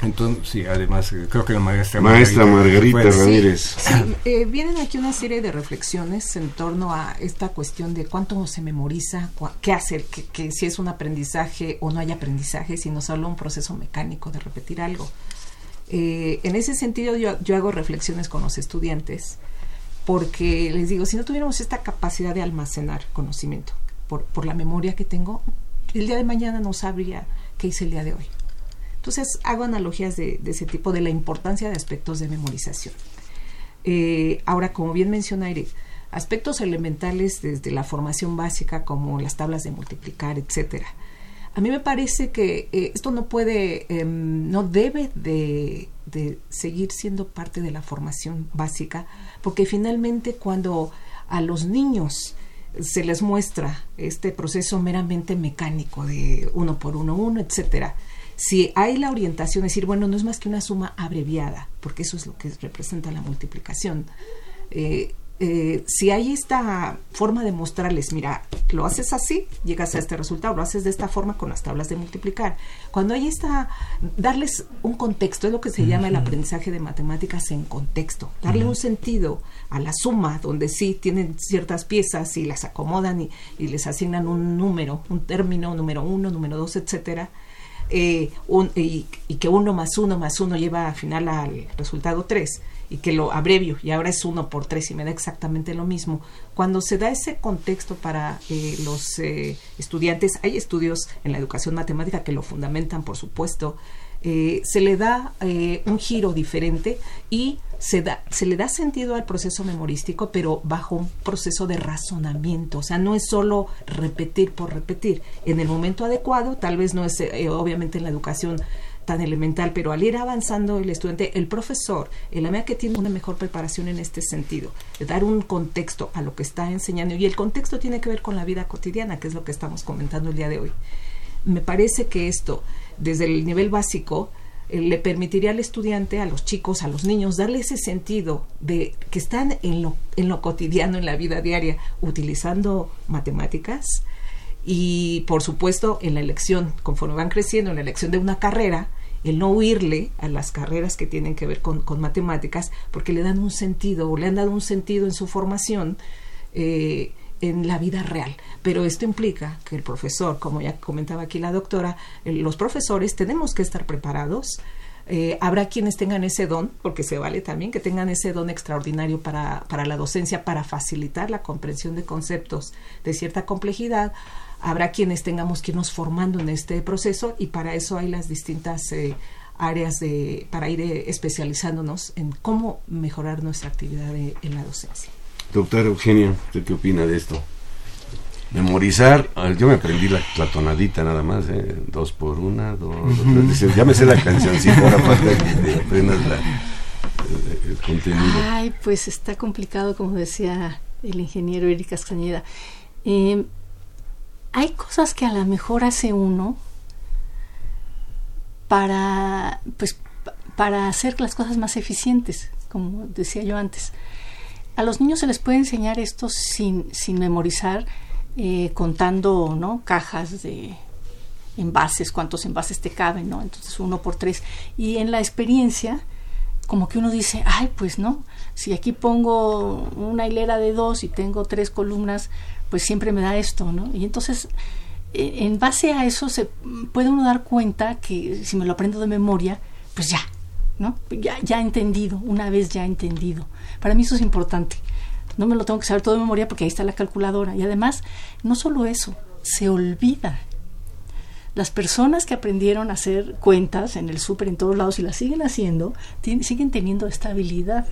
Entonces, sí, además eh, creo que la maestra,
maestra Margarita, Ramírez.
Eh, vienen aquí una serie de reflexiones en torno a esta cuestión de cuánto se memoriza, qué hacer, que, si es un aprendizaje o no hay aprendizaje, si nos habla un proceso mecánico de repetir algo. Eh, en ese sentido, yo, yo hago reflexiones con los estudiantes porque les digo, si no tuviéramos esta capacidad de almacenar conocimiento por, por la memoria que tengo, el día de mañana no sabría qué hice el día de hoy. Entonces hago analogías de, ese tipo, de la importancia de aspectos de memorización. Eh, ahora, como bien menciona Eric, aspectos elementales desde la formación básica como las tablas de multiplicar, etcétera. A mí me parece que eh, esto no puede, em, no debe de, de, seguir siendo parte de la formación básica, porque finalmente cuando a los niños se les muestra este proceso meramente mecánico de uno por uno, uno, etcétera, si hay la orientación, es decir, bueno, no es más que una suma abreviada, porque eso es lo que representa la multiplicación. Eh, eh, si hay esta forma de mostrarles, mira, lo haces así, llegas a este resultado, lo haces de esta forma con las tablas de multiplicar. Cuando hay esta, darles un contexto, es lo que se llama el aprendizaje de matemáticas en contexto, darle un sentido a la suma, donde sí tienen ciertas piezas y las acomodan y, y les asignan un número, un término, número uno, número dos, etcétera eh, y, que uno más uno más uno lleva al final al resultado 3 y que lo abrevio y ahora es uno por tres y me da exactamente lo mismo. Cuando se da ese contexto para eh, los eh, estudiantes, hay estudios en la educación matemática que lo fundamentan, por supuesto, se le da un giro diferente y se, da, se le da sentido al proceso memorístico, pero bajo un proceso de razonamiento. O sea, no es solo repetir por repetir. En el momento adecuado, tal vez no es eh, obviamente en la educación tan elemental, pero al ir avanzando el estudiante, el profesor, el AMEA que tiene una mejor preparación en este sentido, dar un contexto a lo que está enseñando, y el contexto tiene que ver con la vida cotidiana, que es lo que estamos comentando el día de hoy. Me parece que esto desde el nivel básico, eh, le permitiría al estudiante, a los chicos, a los niños, darle ese sentido de que están en lo, en lo cotidiano, en la vida diaria, utilizando matemáticas y, por supuesto, en la elección, conforme van creciendo, en la elección de una carrera, el no huirle a las carreras que tienen que ver con, con matemáticas, porque le dan un sentido o le han dado un sentido en su formación. Eh, en la vida real. Pero esto implica que el profesor, como ya comentaba aquí la doctora, los profesores tenemos que estar preparados Eh, habrá quienes tengan ese don, porque se vale también, que tengan ese don extraordinario para, para la docencia, para facilitar la comprensión de conceptos de cierta complejidad. Habrá quienes tengamos que irnos formando en este proceso y para eso hay las distintas eh, áreas de, para ir eh, especializándonos en cómo mejorar nuestra actividad en la docencia.
Doctora Eugenia, ¿usted qué opina de esto? Memorizar, ah, yo me aprendí la, tonadita nada más, ¿eh? dos por una, dos, dos ya me sé la cancioncita, ahora falta que aprendas la, el contenido.
Ay, pues está complicado, como decía el ingeniero Erika Castañeda. Eh, hay cosas que a lo mejor hace uno para, pues, para hacer las cosas más eficientes, como decía yo antes. A los niños se les puede enseñar esto sin, sin memorizar, eh, contando ¿no? cajas de envases, cuántos envases te caben, ¿no? Entonces uno por tres. Y en la experiencia, como que uno dice, ay, pues no, si aquí pongo una hilera de dos y tengo tres columnas, pues siempre me da esto, ¿no? Y entonces, eh, en base a eso, se puede uno dar cuenta que si me lo aprendo de memoria, pues ya, ¿no? Ya, ya entendido, una vez ya entendido. Para mí eso es importante. No me lo tengo que saber todo de memoria porque ahí está la calculadora. Y además, no solo eso, se olvida. Las personas que aprendieron a hacer cuentas en el súper en todos lados y las siguen haciendo, siguen teniendo estabilidad.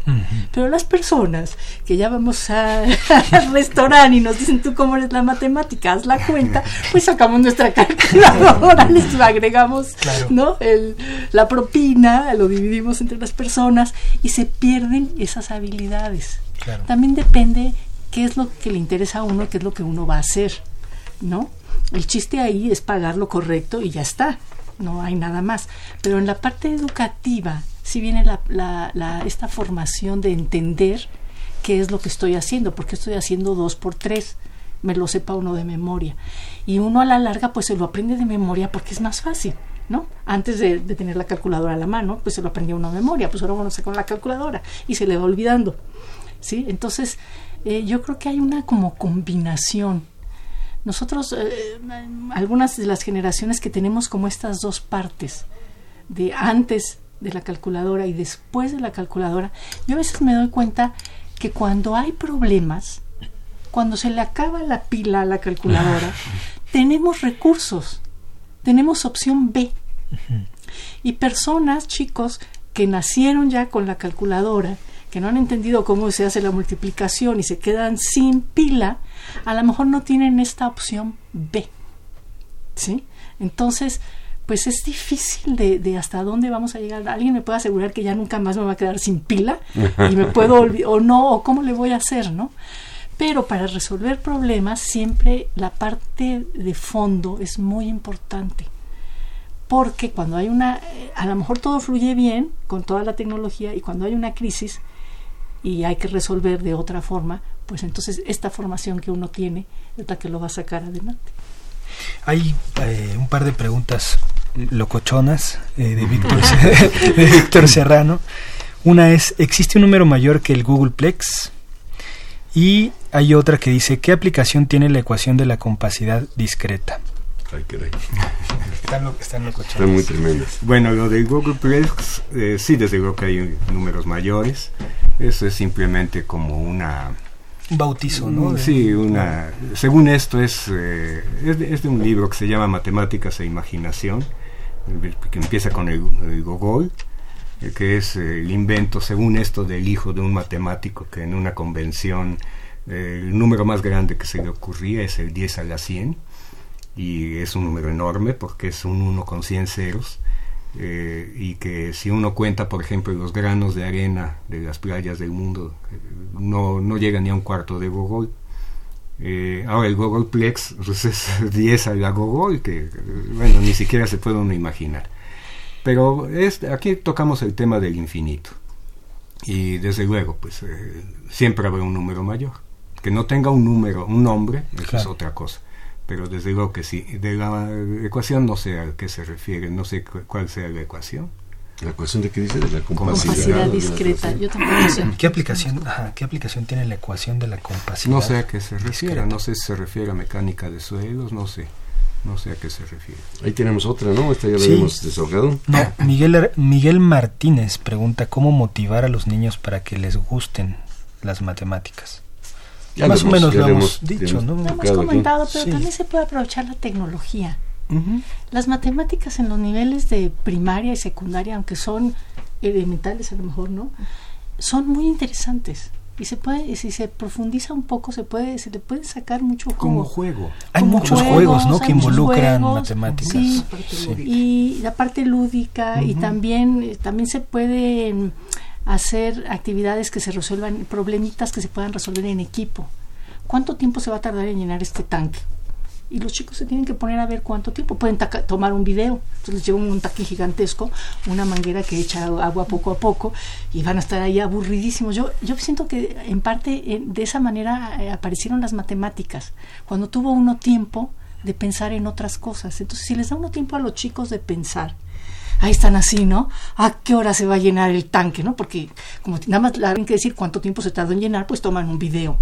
Pero las personas que ya vamos al restaurante y nos dicen tú cómo eres la matemática, haz la cuenta, pues sacamos nuestra calculadora, les agregamos ¿no? El, la propina, lo dividimos entre las personas y se pierden esas habilidades. También depende qué es lo que le interesa a uno, qué es lo que uno va a hacer, ¿no? El chiste ahí es pagar lo correcto y ya está, no hay nada más. Pero en la parte educativa sí viene esta formación de entender qué es lo que estoy haciendo, porque estoy haciendo dos por tres, me lo sepa uno de memoria. Y uno a la larga pues se lo aprende de memoria porque es más fácil. ¿no? Antes de, tener la calculadora a la mano, pues se lo aprendía uno de memoria, pues ahora uno se con la calculadora y se le va olvidando. ¿sí? Entonces, eh, yo creo que hay una como combinación. Nosotros, eh, algunas de las generaciones que tenemos como estas dos partes, de antes de la calculadora y después de la calculadora, yo a veces me doy cuenta que cuando hay problemas, cuando se le acaba la pila a la calculadora, tenemos recursos, tenemos opción B. Y personas, chicos, que nacieron ya con la calculadora que no han entendido cómo se hace la multiplicación y se quedan sin pila, a lo mejor no tienen esta opción B. ¿Sí? Entonces, pues es difícil de, hasta dónde vamos a llegar. ¿Alguien me puede asegurar que ya nunca más me va a quedar sin pila? Y me puedo o no, o cómo le voy a hacer, ¿no? Pero para resolver problemas siempre la parte de fondo es muy importante. Porque cuando hay una, a lo mejor todo fluye bien con toda la tecnología y cuando hay una crisis, y hay que resolver de otra forma, pues entonces esta formación que uno tiene es la que lo va a sacar adelante.
Hay eh, un par de preguntas locochonas eh, de, Víctor, de Víctor Serrano. Una es, ¿existe un número mayor que el Googleplex? Y hay otra que dice, ¿qué aplicación tiene la ecuación de la compacidad discreta? Están, lo, están,
están muy tremendas.
Bueno, lo de Googleplex, eh, sí, desde luego que hay números mayores. Eso es simplemente como una...
Un bautizo, ¿no?
Mm, sí, una... Según esto es, eh, es, de, un libro que se llama Matemáticas e Imaginación, que empieza con el, Gogol, eh, que es el invento, según esto, del hijo de un matemático que en una convención el número más grande que se le ocurría es el 10 a la 100 y es un número enorme porque es un 1 con 100 ceros eh, y que si uno cuenta, por ejemplo, los granos de arena de las playas del mundo, eh, no, no llega ni a un cuarto de Gogol. Eh, ahora el Gogolplex pues es 10 a la Gogol, que bueno, ni siquiera se puede uno imaginar. Pero es, aquí tocamos el tema del infinito. Y desde luego, pues siempre habrá un número mayor. Que no tenga un número, un nombre, eso es otra cosa pero desde luego que sí. De la ecuación no sé a qué se refiere, no sé cuál sea la ecuación.
¿La ecuación de qué dice? De la
compacidad. discreta. Yo tampoco sé.
¿Qué aplicación, ¿Qué aplicación tiene la ecuación de la compacidad?
No sé a qué se refiere. No sé si se refiere a mecánica de suelos, no sé. No sé a qué se refiere.
Ahí tenemos otra, ¿no? Esta ya la
Sí.
habíamos desahogado.
No, Miguel, Miguel Martínez pregunta cómo motivar a los niños para que les gusten las matemáticas.
Ya
Más o menos lo hemos dicho, ¿no?
Lo hemos comentado, pero
Sí.
también se puede aprovechar la tecnología. Las matemáticas en los niveles de primaria y secundaria, aunque son elementales a lo mejor, ¿no? Son muy interesantes. Y se puede, y si se profundiza un poco, se puede, se le puede sacar mucho
Como
jugo.
juego.
Hay
Como
muchos
juegos,
juegos, ¿no? Que involucran
juegos,
matemáticas.
sí.
Sí.
y la parte lúdica y también eh, también se pueden hacer actividades que se resuelvan problemitas que se puedan resolver en equipo. Cuánto tiempo se va a tardar en llenar este tanque y los chicos se tienen que poner a ver cuánto tiempo. Pueden tomar un video. Entonces les lleva un tanque gigantesco una manguera que echa agua poco a poco y van a estar ahí aburridísimos. Yo yo siento que en parte eh, de esa manera eh, aparecieron las matemáticas. Cuando tuvo uno tiempo de pensar en otras cosas. Entonces, si les da uno tiempo a los chicos de pensar, ahí están así, ¿no? ¿A qué hora se va a llenar el tanque, no? Porque como nada más le tienen que decir cuánto tiempo se tardó en llenar, pues toman un video.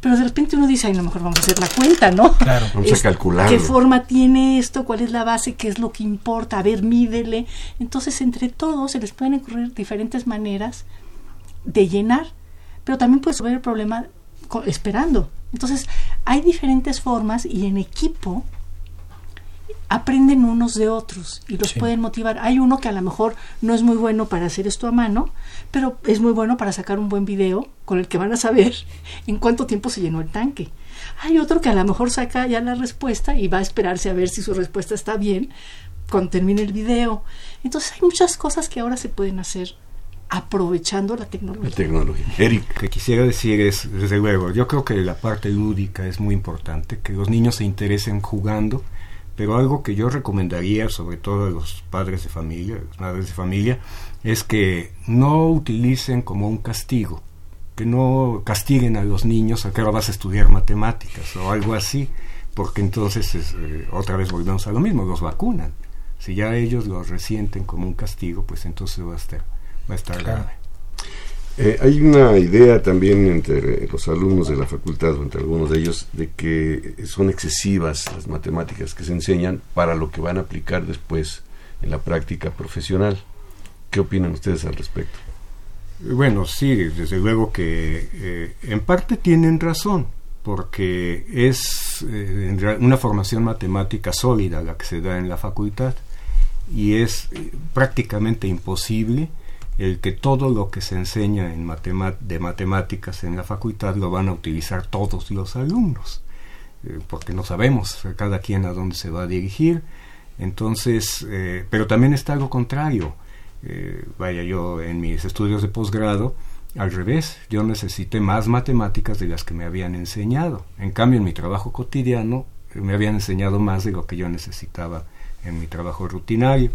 Pero de repente uno dice, ay, a lo mejor vamos a hacer la cuenta, ¿no?
Claro.
Vamos a
Es-
calcularlo.
¿Qué forma tiene esto? ¿Cuál es la base? ¿Qué es lo que importa? A ver, mídele. Entonces, entre todos se les pueden ocurrir diferentes maneras de llenar, pero también puedes resolver el problema esperando. Entonces, hay diferentes formas y en equipo aprenden unos de otros y los
Sí.
pueden motivar. Hay uno que a lo mejor no es muy bueno para hacer esto a mano, pero es muy bueno para sacar un buen video con el que van a saber en cuánto tiempo se llenó el tanque. Hay otro que a lo mejor saca ya la respuesta y va a esperarse a ver si su respuesta está bien cuando termine el video. Entonces hay muchas cosas que ahora se pueden hacer aprovechando la
La
tecnología.
tecnología. Eric,
Lo que quisiera decir es, desde luego, yo creo que la parte lúdica es muy importante, que los niños se interesen jugando, pero algo que yo recomendaría, sobre todo a los padres de familia, las madres de familia, es que no utilicen como un castigo, que no castiguen a los niños a que ahora vas a estudiar matemáticas o algo así, porque entonces es, eh, otra vez volvemos a lo mismo, los vacunan. Si ya ellos los resienten como un castigo, pues entonces va a estar, va a estar
Claro.
grave.
Eh, hay una idea también entre los alumnos de la facultad, o entre algunos de ellos, de que son excesivas las matemáticas que se enseñan para lo que van a aplicar después en la práctica profesional. ¿Qué opinan ustedes al respecto?
Bueno, sí, desde luego que eh, en parte tienen razón, porque es eh, una formación matemática sólida la que se da en la facultad y es prácticamente imposible el que todo lo que se enseña en de matemáticas en la facultad lo van a utilizar todos los alumnos, eh, porque no sabemos a cada quien a dónde se va a dirigir. Entonces, eh, pero también está lo contrario. Eh, vaya, yo en mis estudios de posgrado, al revés, yo necesité más matemáticas de las que me habían enseñado. En cambio, en mi trabajo cotidiano eh, me habían enseñado más de lo que yo necesitaba en mi trabajo rutinario.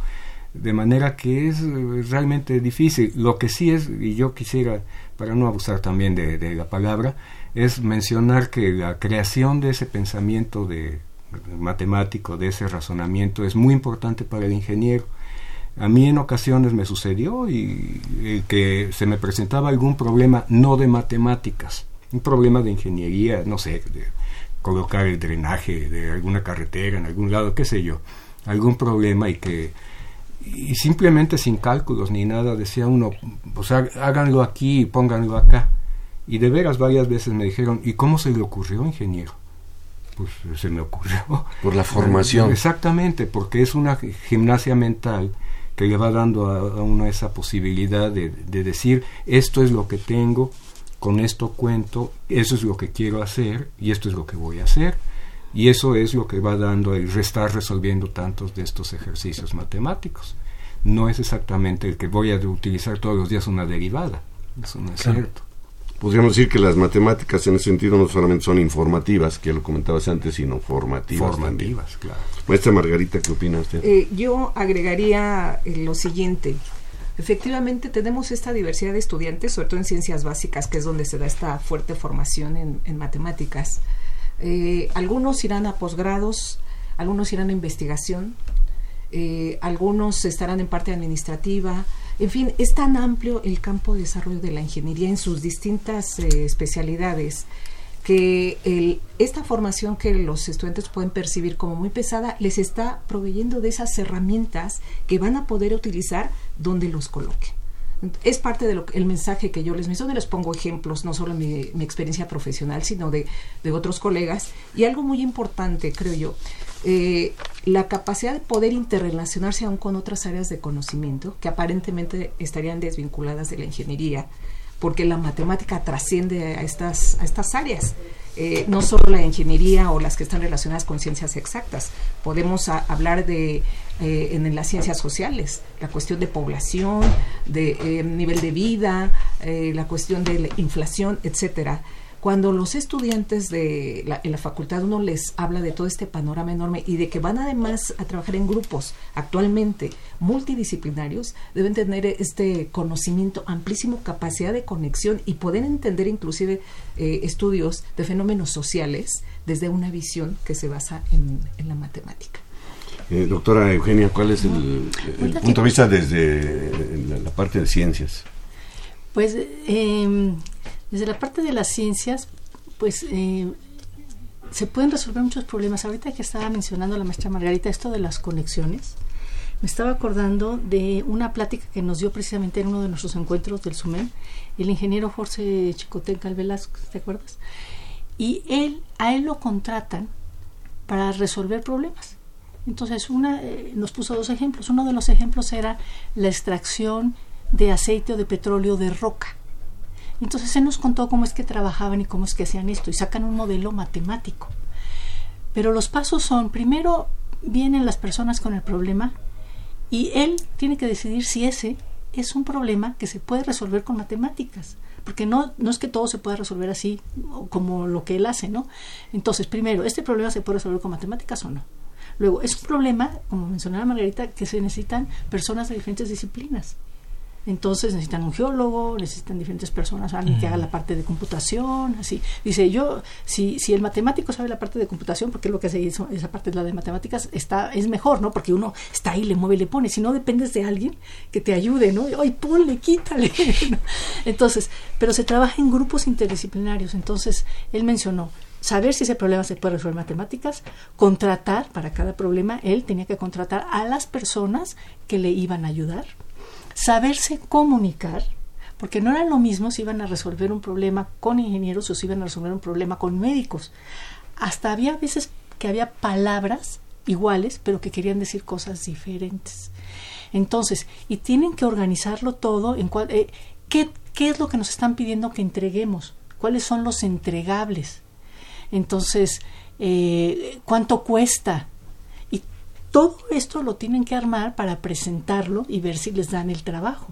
De manera que es eh, realmente difícil. Lo que sí es, y yo quisiera, para no abusar también de, la palabra, es mencionar que la creación de ese pensamiento de, matemático, de ese razonamiento, es muy importante para el ingeniero. A mí en ocasiones me sucedió y, y que se me presentaba algún problema no de matemáticas, un problema de ingeniería, no sé, de colocar el drenaje de alguna carretera en algún lado, qué sé yo, algún problema y que y simplemente sin cálculos ni nada decía uno, pues há- háganlo aquí y pónganlo acá. Y de veras varias veces me dijeron, ¿y cómo se le ocurrió, ingeniero? Pues se me ocurrió.
Por la formación.
Exactamente, porque es una gimnasia mental que le va dando a, a uno esa posibilidad de, de decir, esto es lo que tengo, con esto cuento, eso es lo que quiero hacer y esto es lo que voy a hacer. Y eso es lo que va dando el restar resolviendo tantos de estos ejercicios matemáticos. No es exactamente el que voy a utilizar todos los días una derivada. Eso no es
Claro.
cierto.
Podríamos decir que las matemáticas en ese sentido no solamente son informativas, que ya lo comentabas antes, sino formativas. también.
Formativas, claro.
Maestra Margarita, ¿qué opina usted?
Eh, yo agregaría eh, lo siguiente. Efectivamente, tenemos esta diversidad de estudiantes, sobre todo en ciencias básicas, que es donde se da esta fuerte formación en, en matemáticas. Eh, algunos irán a posgrados, algunos irán a investigación, eh, algunos estarán en parte administrativa. En fin, es tan amplio el campo de desarrollo de la ingeniería en sus distintas eh, especialidades que esta formación que los estudiantes pueden percibir como muy pesada les está proveyendo de esas herramientas que van a poder utilizar donde los coloquen es parte del el mensaje que yo les menciono, les pongo ejemplos, no solo mi, mi experiencia profesional, sino de, de, otros colegas. Y algo muy importante, creo yo, eh, la capacidad de poder interrelacionarse aún con otras áreas de conocimiento que aparentemente estarían desvinculadas de la ingeniería, porque la matemática trasciende a estas, a estas áreas. Eh, no solo la ingeniería o las que están relacionadas con ciencias exactas. Podemos hablar de eh, en, las ciencias sociales, la cuestión de población, de eh, nivel de vida, la cuestión de la inflación, etcétera. Cuando los estudiantes de la, en la facultad uno les habla de todo este panorama enorme y de que van además a trabajar en grupos actualmente multidisciplinarios, deben tener este conocimiento, amplísimo capacidad de conexión y poder entender inclusive eh, estudios de fenómenos sociales desde una visión que se basa en, la matemática.
Eh, doctora Eugenia, ¿cuál es el, punto de vista desde la, parte de ciencias?
Pues eh, desde la parte de las ciencias, pues eh, se pueden resolver muchos problemas. Ahorita que estaba mencionando la maestra Margarita esto de las conexiones, me estaba acordando de una plática que nos dio precisamente en uno de nuestros encuentros del SUMEM, el ingeniero Jorge Chicoteca Velasco, ¿te acuerdas? Y él, a él lo contratan para resolver problemas. Entonces, una, eh, nos puso dos ejemplos. Uno de los ejemplos era la extracción de aceite o de petróleo de roca. Entonces él nos contó cómo es que trabajaban y cómo es que hacían esto y sacan un modelo matemático. Pero los pasos son, primero vienen las personas con el problema y él tiene que decidir si ese es un problema que se puede resolver con matemáticas. Porque no, no es que todo se pueda resolver así como lo que él hace, ¿no? Entonces, primero, ¿este problema se puede resolver con matemáticas o no? Luego, es un problema, como mencionaba Margarita, que se necesitan personas de diferentes disciplinas. Entonces necesitan un geólogo, necesitan diferentes personas, alguien que haga la parte de computación, así. Dice, yo, si, si el matemático sabe la parte de computación, porque lo que se hizo, esa parte de la de matemáticas, está, es mejor, ¿no? Porque uno está ahí, le mueve, le pone. Si no, dependes de alguien que te ayude, ¿no? Ay, ponle, quítale. Entonces, pero se trabaja en grupos interdisciplinarios. Entonces, él mencionó, saber si ese problema se puede resolver en matemáticas, contratar para cada problema, él tenía que contratar a las personas que le iban a ayudar saberse comunicar, porque no era lo mismo si iban a resolver un problema con ingenieros o si iban a resolver un problema con médicos. Hasta había veces que había palabras iguales, pero que querían decir cosas diferentes. Entonces, y tienen que organizarlo todo en cual, eh, ¿qué, ¿qué es lo que nos están pidiendo que entreguemos? ¿Cuáles son los entregables? Entonces, eh, ¿cuánto cuesta? Todo esto lo tienen que armar para presentarlo y ver si les dan el trabajo.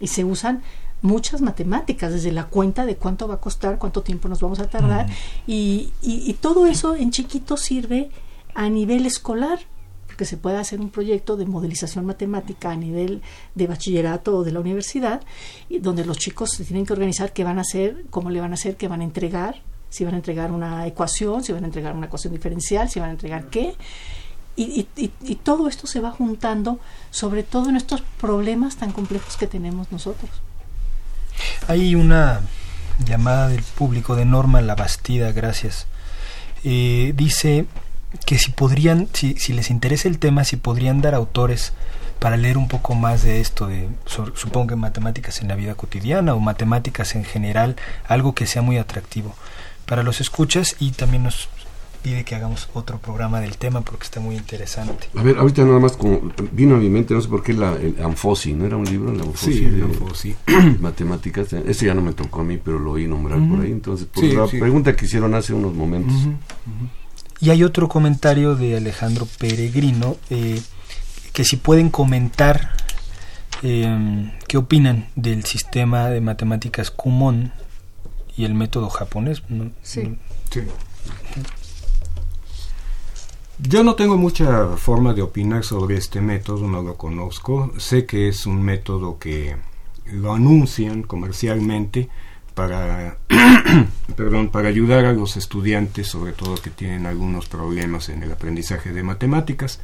Y se usan muchas matemáticas, desde la cuenta de cuánto va a costar, cuánto tiempo nos vamos a tardar, y, y, todo eso en chiquito sirve a nivel escolar, porque se puede hacer un proyecto de modelización matemática a nivel de bachillerato o de la universidad, y donde los chicos se tienen que organizar qué van a hacer, cómo le van a hacer, qué van a entregar, si van a entregar una ecuación, si van a entregar una ecuación diferencial, si van a entregar qué, y, y, todo esto se va juntando, sobre todo en estos problemas tan complejos que tenemos nosotros.
Hay una llamada del público de Norma La Bastida, gracias. Eh, dice que si podrían, si, si les interesa el tema, si podrían dar autores para leer un poco más de esto, de supongo que matemáticas en la vida cotidiana o matemáticas en general, algo que sea muy atractivo para los escuchas y también nos pide que hagamos otro programa del tema porque está muy interesante.
A ver, ahorita nada más como vino a mi mente, no sé por qué, la, el Anfosi, ¿no era un libro? El Anfosi
sí, de Anfosi.
matemáticas. Ese ya no me tocó a mí, pero lo oí nombrar por ahí. Entonces, por la pregunta que hicieron hace unos momentos.
Y hay otro comentario de Alejandro Peregrino, eh, que si pueden comentar eh, qué opinan del sistema de matemáticas Kumon y el método japonés.
Sí.
sí. Yo no tengo mucha forma de opinar sobre este método, no lo conozco. Sé que es un método que lo anuncian comercialmente para, perdón, para ayudar a los estudiantes, sobre todo que tienen algunos problemas en el aprendizaje de matemáticas.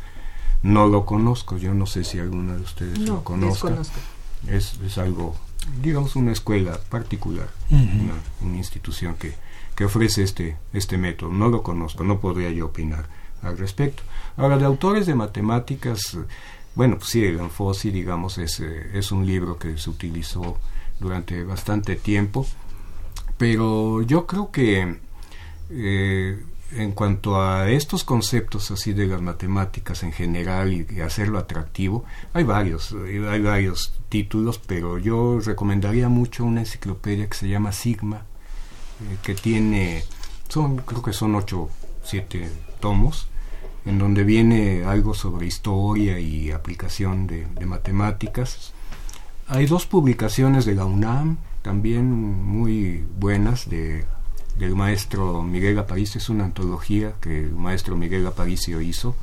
No lo conozco, yo no sé si alguna de ustedes lo conozca. Es, es algo, digamos, una escuela particular, una institución que que ofrece este, este método. No lo conozco, no podría yo opinar al respecto. Ahora, de autores de matemáticas, bueno, pues sí, el Anfossi, digamos, es, eh, es un libro que se utilizó durante bastante tiempo, pero yo creo que eh, en cuanto a estos conceptos así de las matemáticas en general y, hacerlo atractivo, hay varios, hay varios títulos, pero yo recomendaría mucho una enciclopedia que se llama Sigma, eh, que tiene, son, creo que son ocho, siete tomos, en donde viene algo sobre historia y aplicación de, matemáticas. Hay dos publicaciones de la UNAM, también muy buenas, de, del maestro Miguel Aparicio, es una antología que el maestro Miguel Aparicio hizo,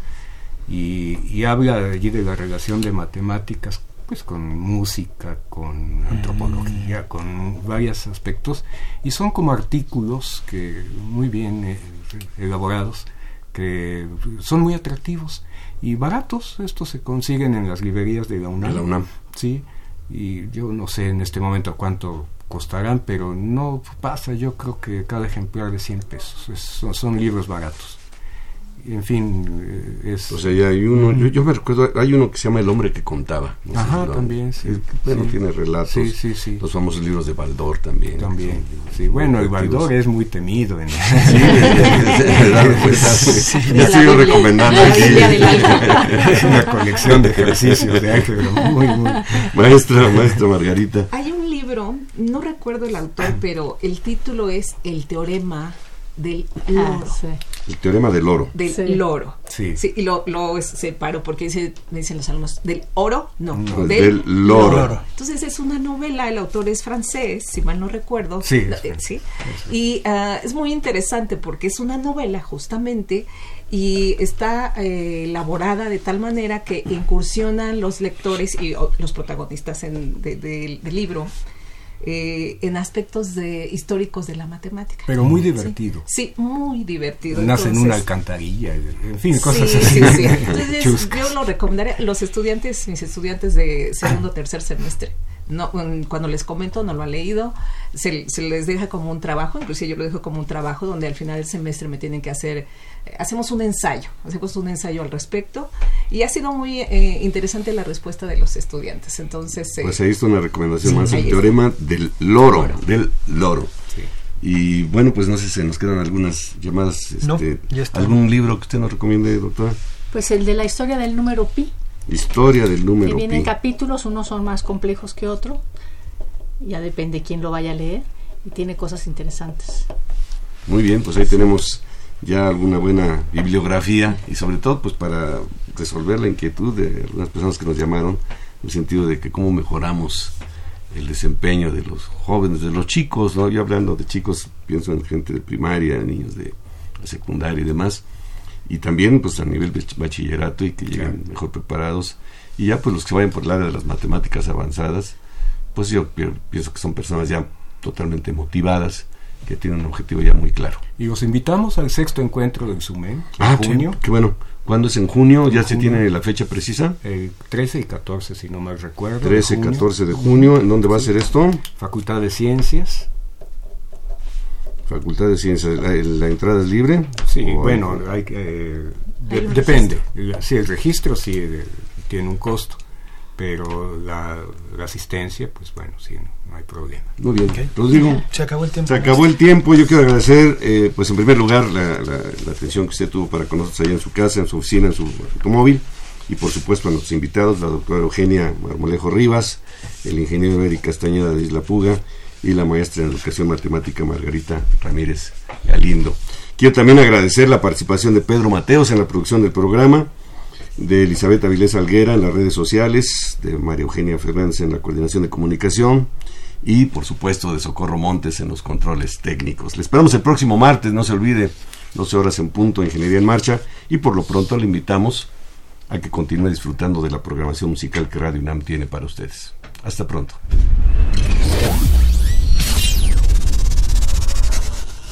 y, y habla allí de la relación de matemáticas pues con música, con antropología, mm. con varios aspectos, y son como artículos que muy bien eh, elaborados que son muy atractivos y baratos. Estos se consiguen en las librerías de la UNAM. Sí, y yo no sé en este momento cuánto costarán, pero no pasa, yo creo que cada ejemplar de 100 pesos. son, son libros baratos en fin, eh, es...
O sea, ya hay uno, yo, me recuerdo, hay uno que se llama El hombre que contaba.
Ajá, también, sí.
bueno, tiene relatos.
Sí, sí, sí.
Los famosos libros de Baldor también.
También, sí. Bueno, el Baldor es muy temido. En...
sí, Yo sigo recomendando aquí.
Una colección de ejercicios de Ángel, muy, muy...
Maestra, maestra Margarita.
Hay no recuerdo el autor, pero el título es El teorema del ah, loro.
El teorema del oro.
Del loro.
Sí.
sí. Y lo, lo separo porque dice, me dicen los alumnos, ¿del oro? No,
del, loro.
Entonces es una novela, el autor es francés, si mal no recuerdo.
Sí.
¿sí? Y uh, es muy interesante porque es una novela justamente y está eh, elaborada de tal manera que incursionan los lectores y los protagonistas en, del libro eh, en aspectos de históricos de la matemática.
Pero muy divertido.
Sí, muy divertido.
Nace en una alcantarilla, en fin, cosas así.
Entonces, yo lo recomendaría los estudiantes, mis estudiantes de segundo o tercer semestre. No, cuando les comento, no lo han leído, se, se les deja como un trabajo, inclusive yo lo dejo como un trabajo donde al final del semestre me tienen que hacer hacemos un ensayo, hacemos un ensayo al respecto y ha sido muy eh, interesante la respuesta de los estudiantes. Entonces,
eh, pues ahí está una recomendación más, el teorema del loro, del loro. Y bueno, pues no sé si se nos quedan algunas llamadas. Este, ¿Algún libro que usted nos recomiende, doctora?
Pues el de la historia del número pi.
Historia del número
pi. Que vienen capítulos, unos son más complejos que otros. Ya depende quién lo vaya a leer. Y tiene cosas interesantes.
Muy bien, pues ahí tenemos ya alguna buena bibliografía y sobre todo pues para resolver la inquietud de algunas personas que nos llamaron en el sentido de que cómo mejoramos el desempeño de los jóvenes, de los chicos, ¿no? Yo hablando de chicos, pienso en gente de primaria, niños de secundaria y demás, y también pues a nivel bachillerato y que lleguen mejor preparados, y ya pues los que vayan por el área de las matemáticas avanzadas, pues yo pienso que son personas ya totalmente motivadas que tiene un objetivo ya muy claro.
Y los invitamos al sexto encuentro del SUMEN, en
ah, junio. qué bueno. ¿Cuándo es en junio? ¿Ya se tiene la fecha precisa?
El 13 y 14, si no mal recuerdo.
13 y 14 de junio. ¿En dónde va a ser esto?
Facultad de Ciencias.
Facultad de Ciencias. ¿La, entrada es libre?
Sí, bueno, hay, eh, depende. Sí, el registro sí tiene un costo pero la, asistencia, pues bueno, sí, no, hay problema.
Muy bien, Rodrigo.
Se acabó el tiempo.
Se acabó el tiempo. Yo quiero agradecer, eh, pues en primer lugar, la, la, atención que usted tuvo para con nosotros allá en su casa, en su oficina, en su automóvil. Y por supuesto a nuestros invitados, la doctora Eugenia Marmolejo Rivas, el ingeniero Eric Castañeda de Isla Puga y la maestra en educación matemática Margarita Ramírez Galindo. Quiero también agradecer la participación de Pedro Mateos en la producción del programa de Elizabeth Avilés Alguera en las redes sociales, de María Eugenia Fernández en la coordinación de comunicación y por supuesto de Socorro Montes en los controles técnicos. Le esperamos el próximo martes, no se olvide, 12 horas en punto, Ingeniería en Marcha y por lo pronto le invitamos a que continúe disfrutando de la programación musical que Radio UNAM tiene para ustedes. Hasta pronto.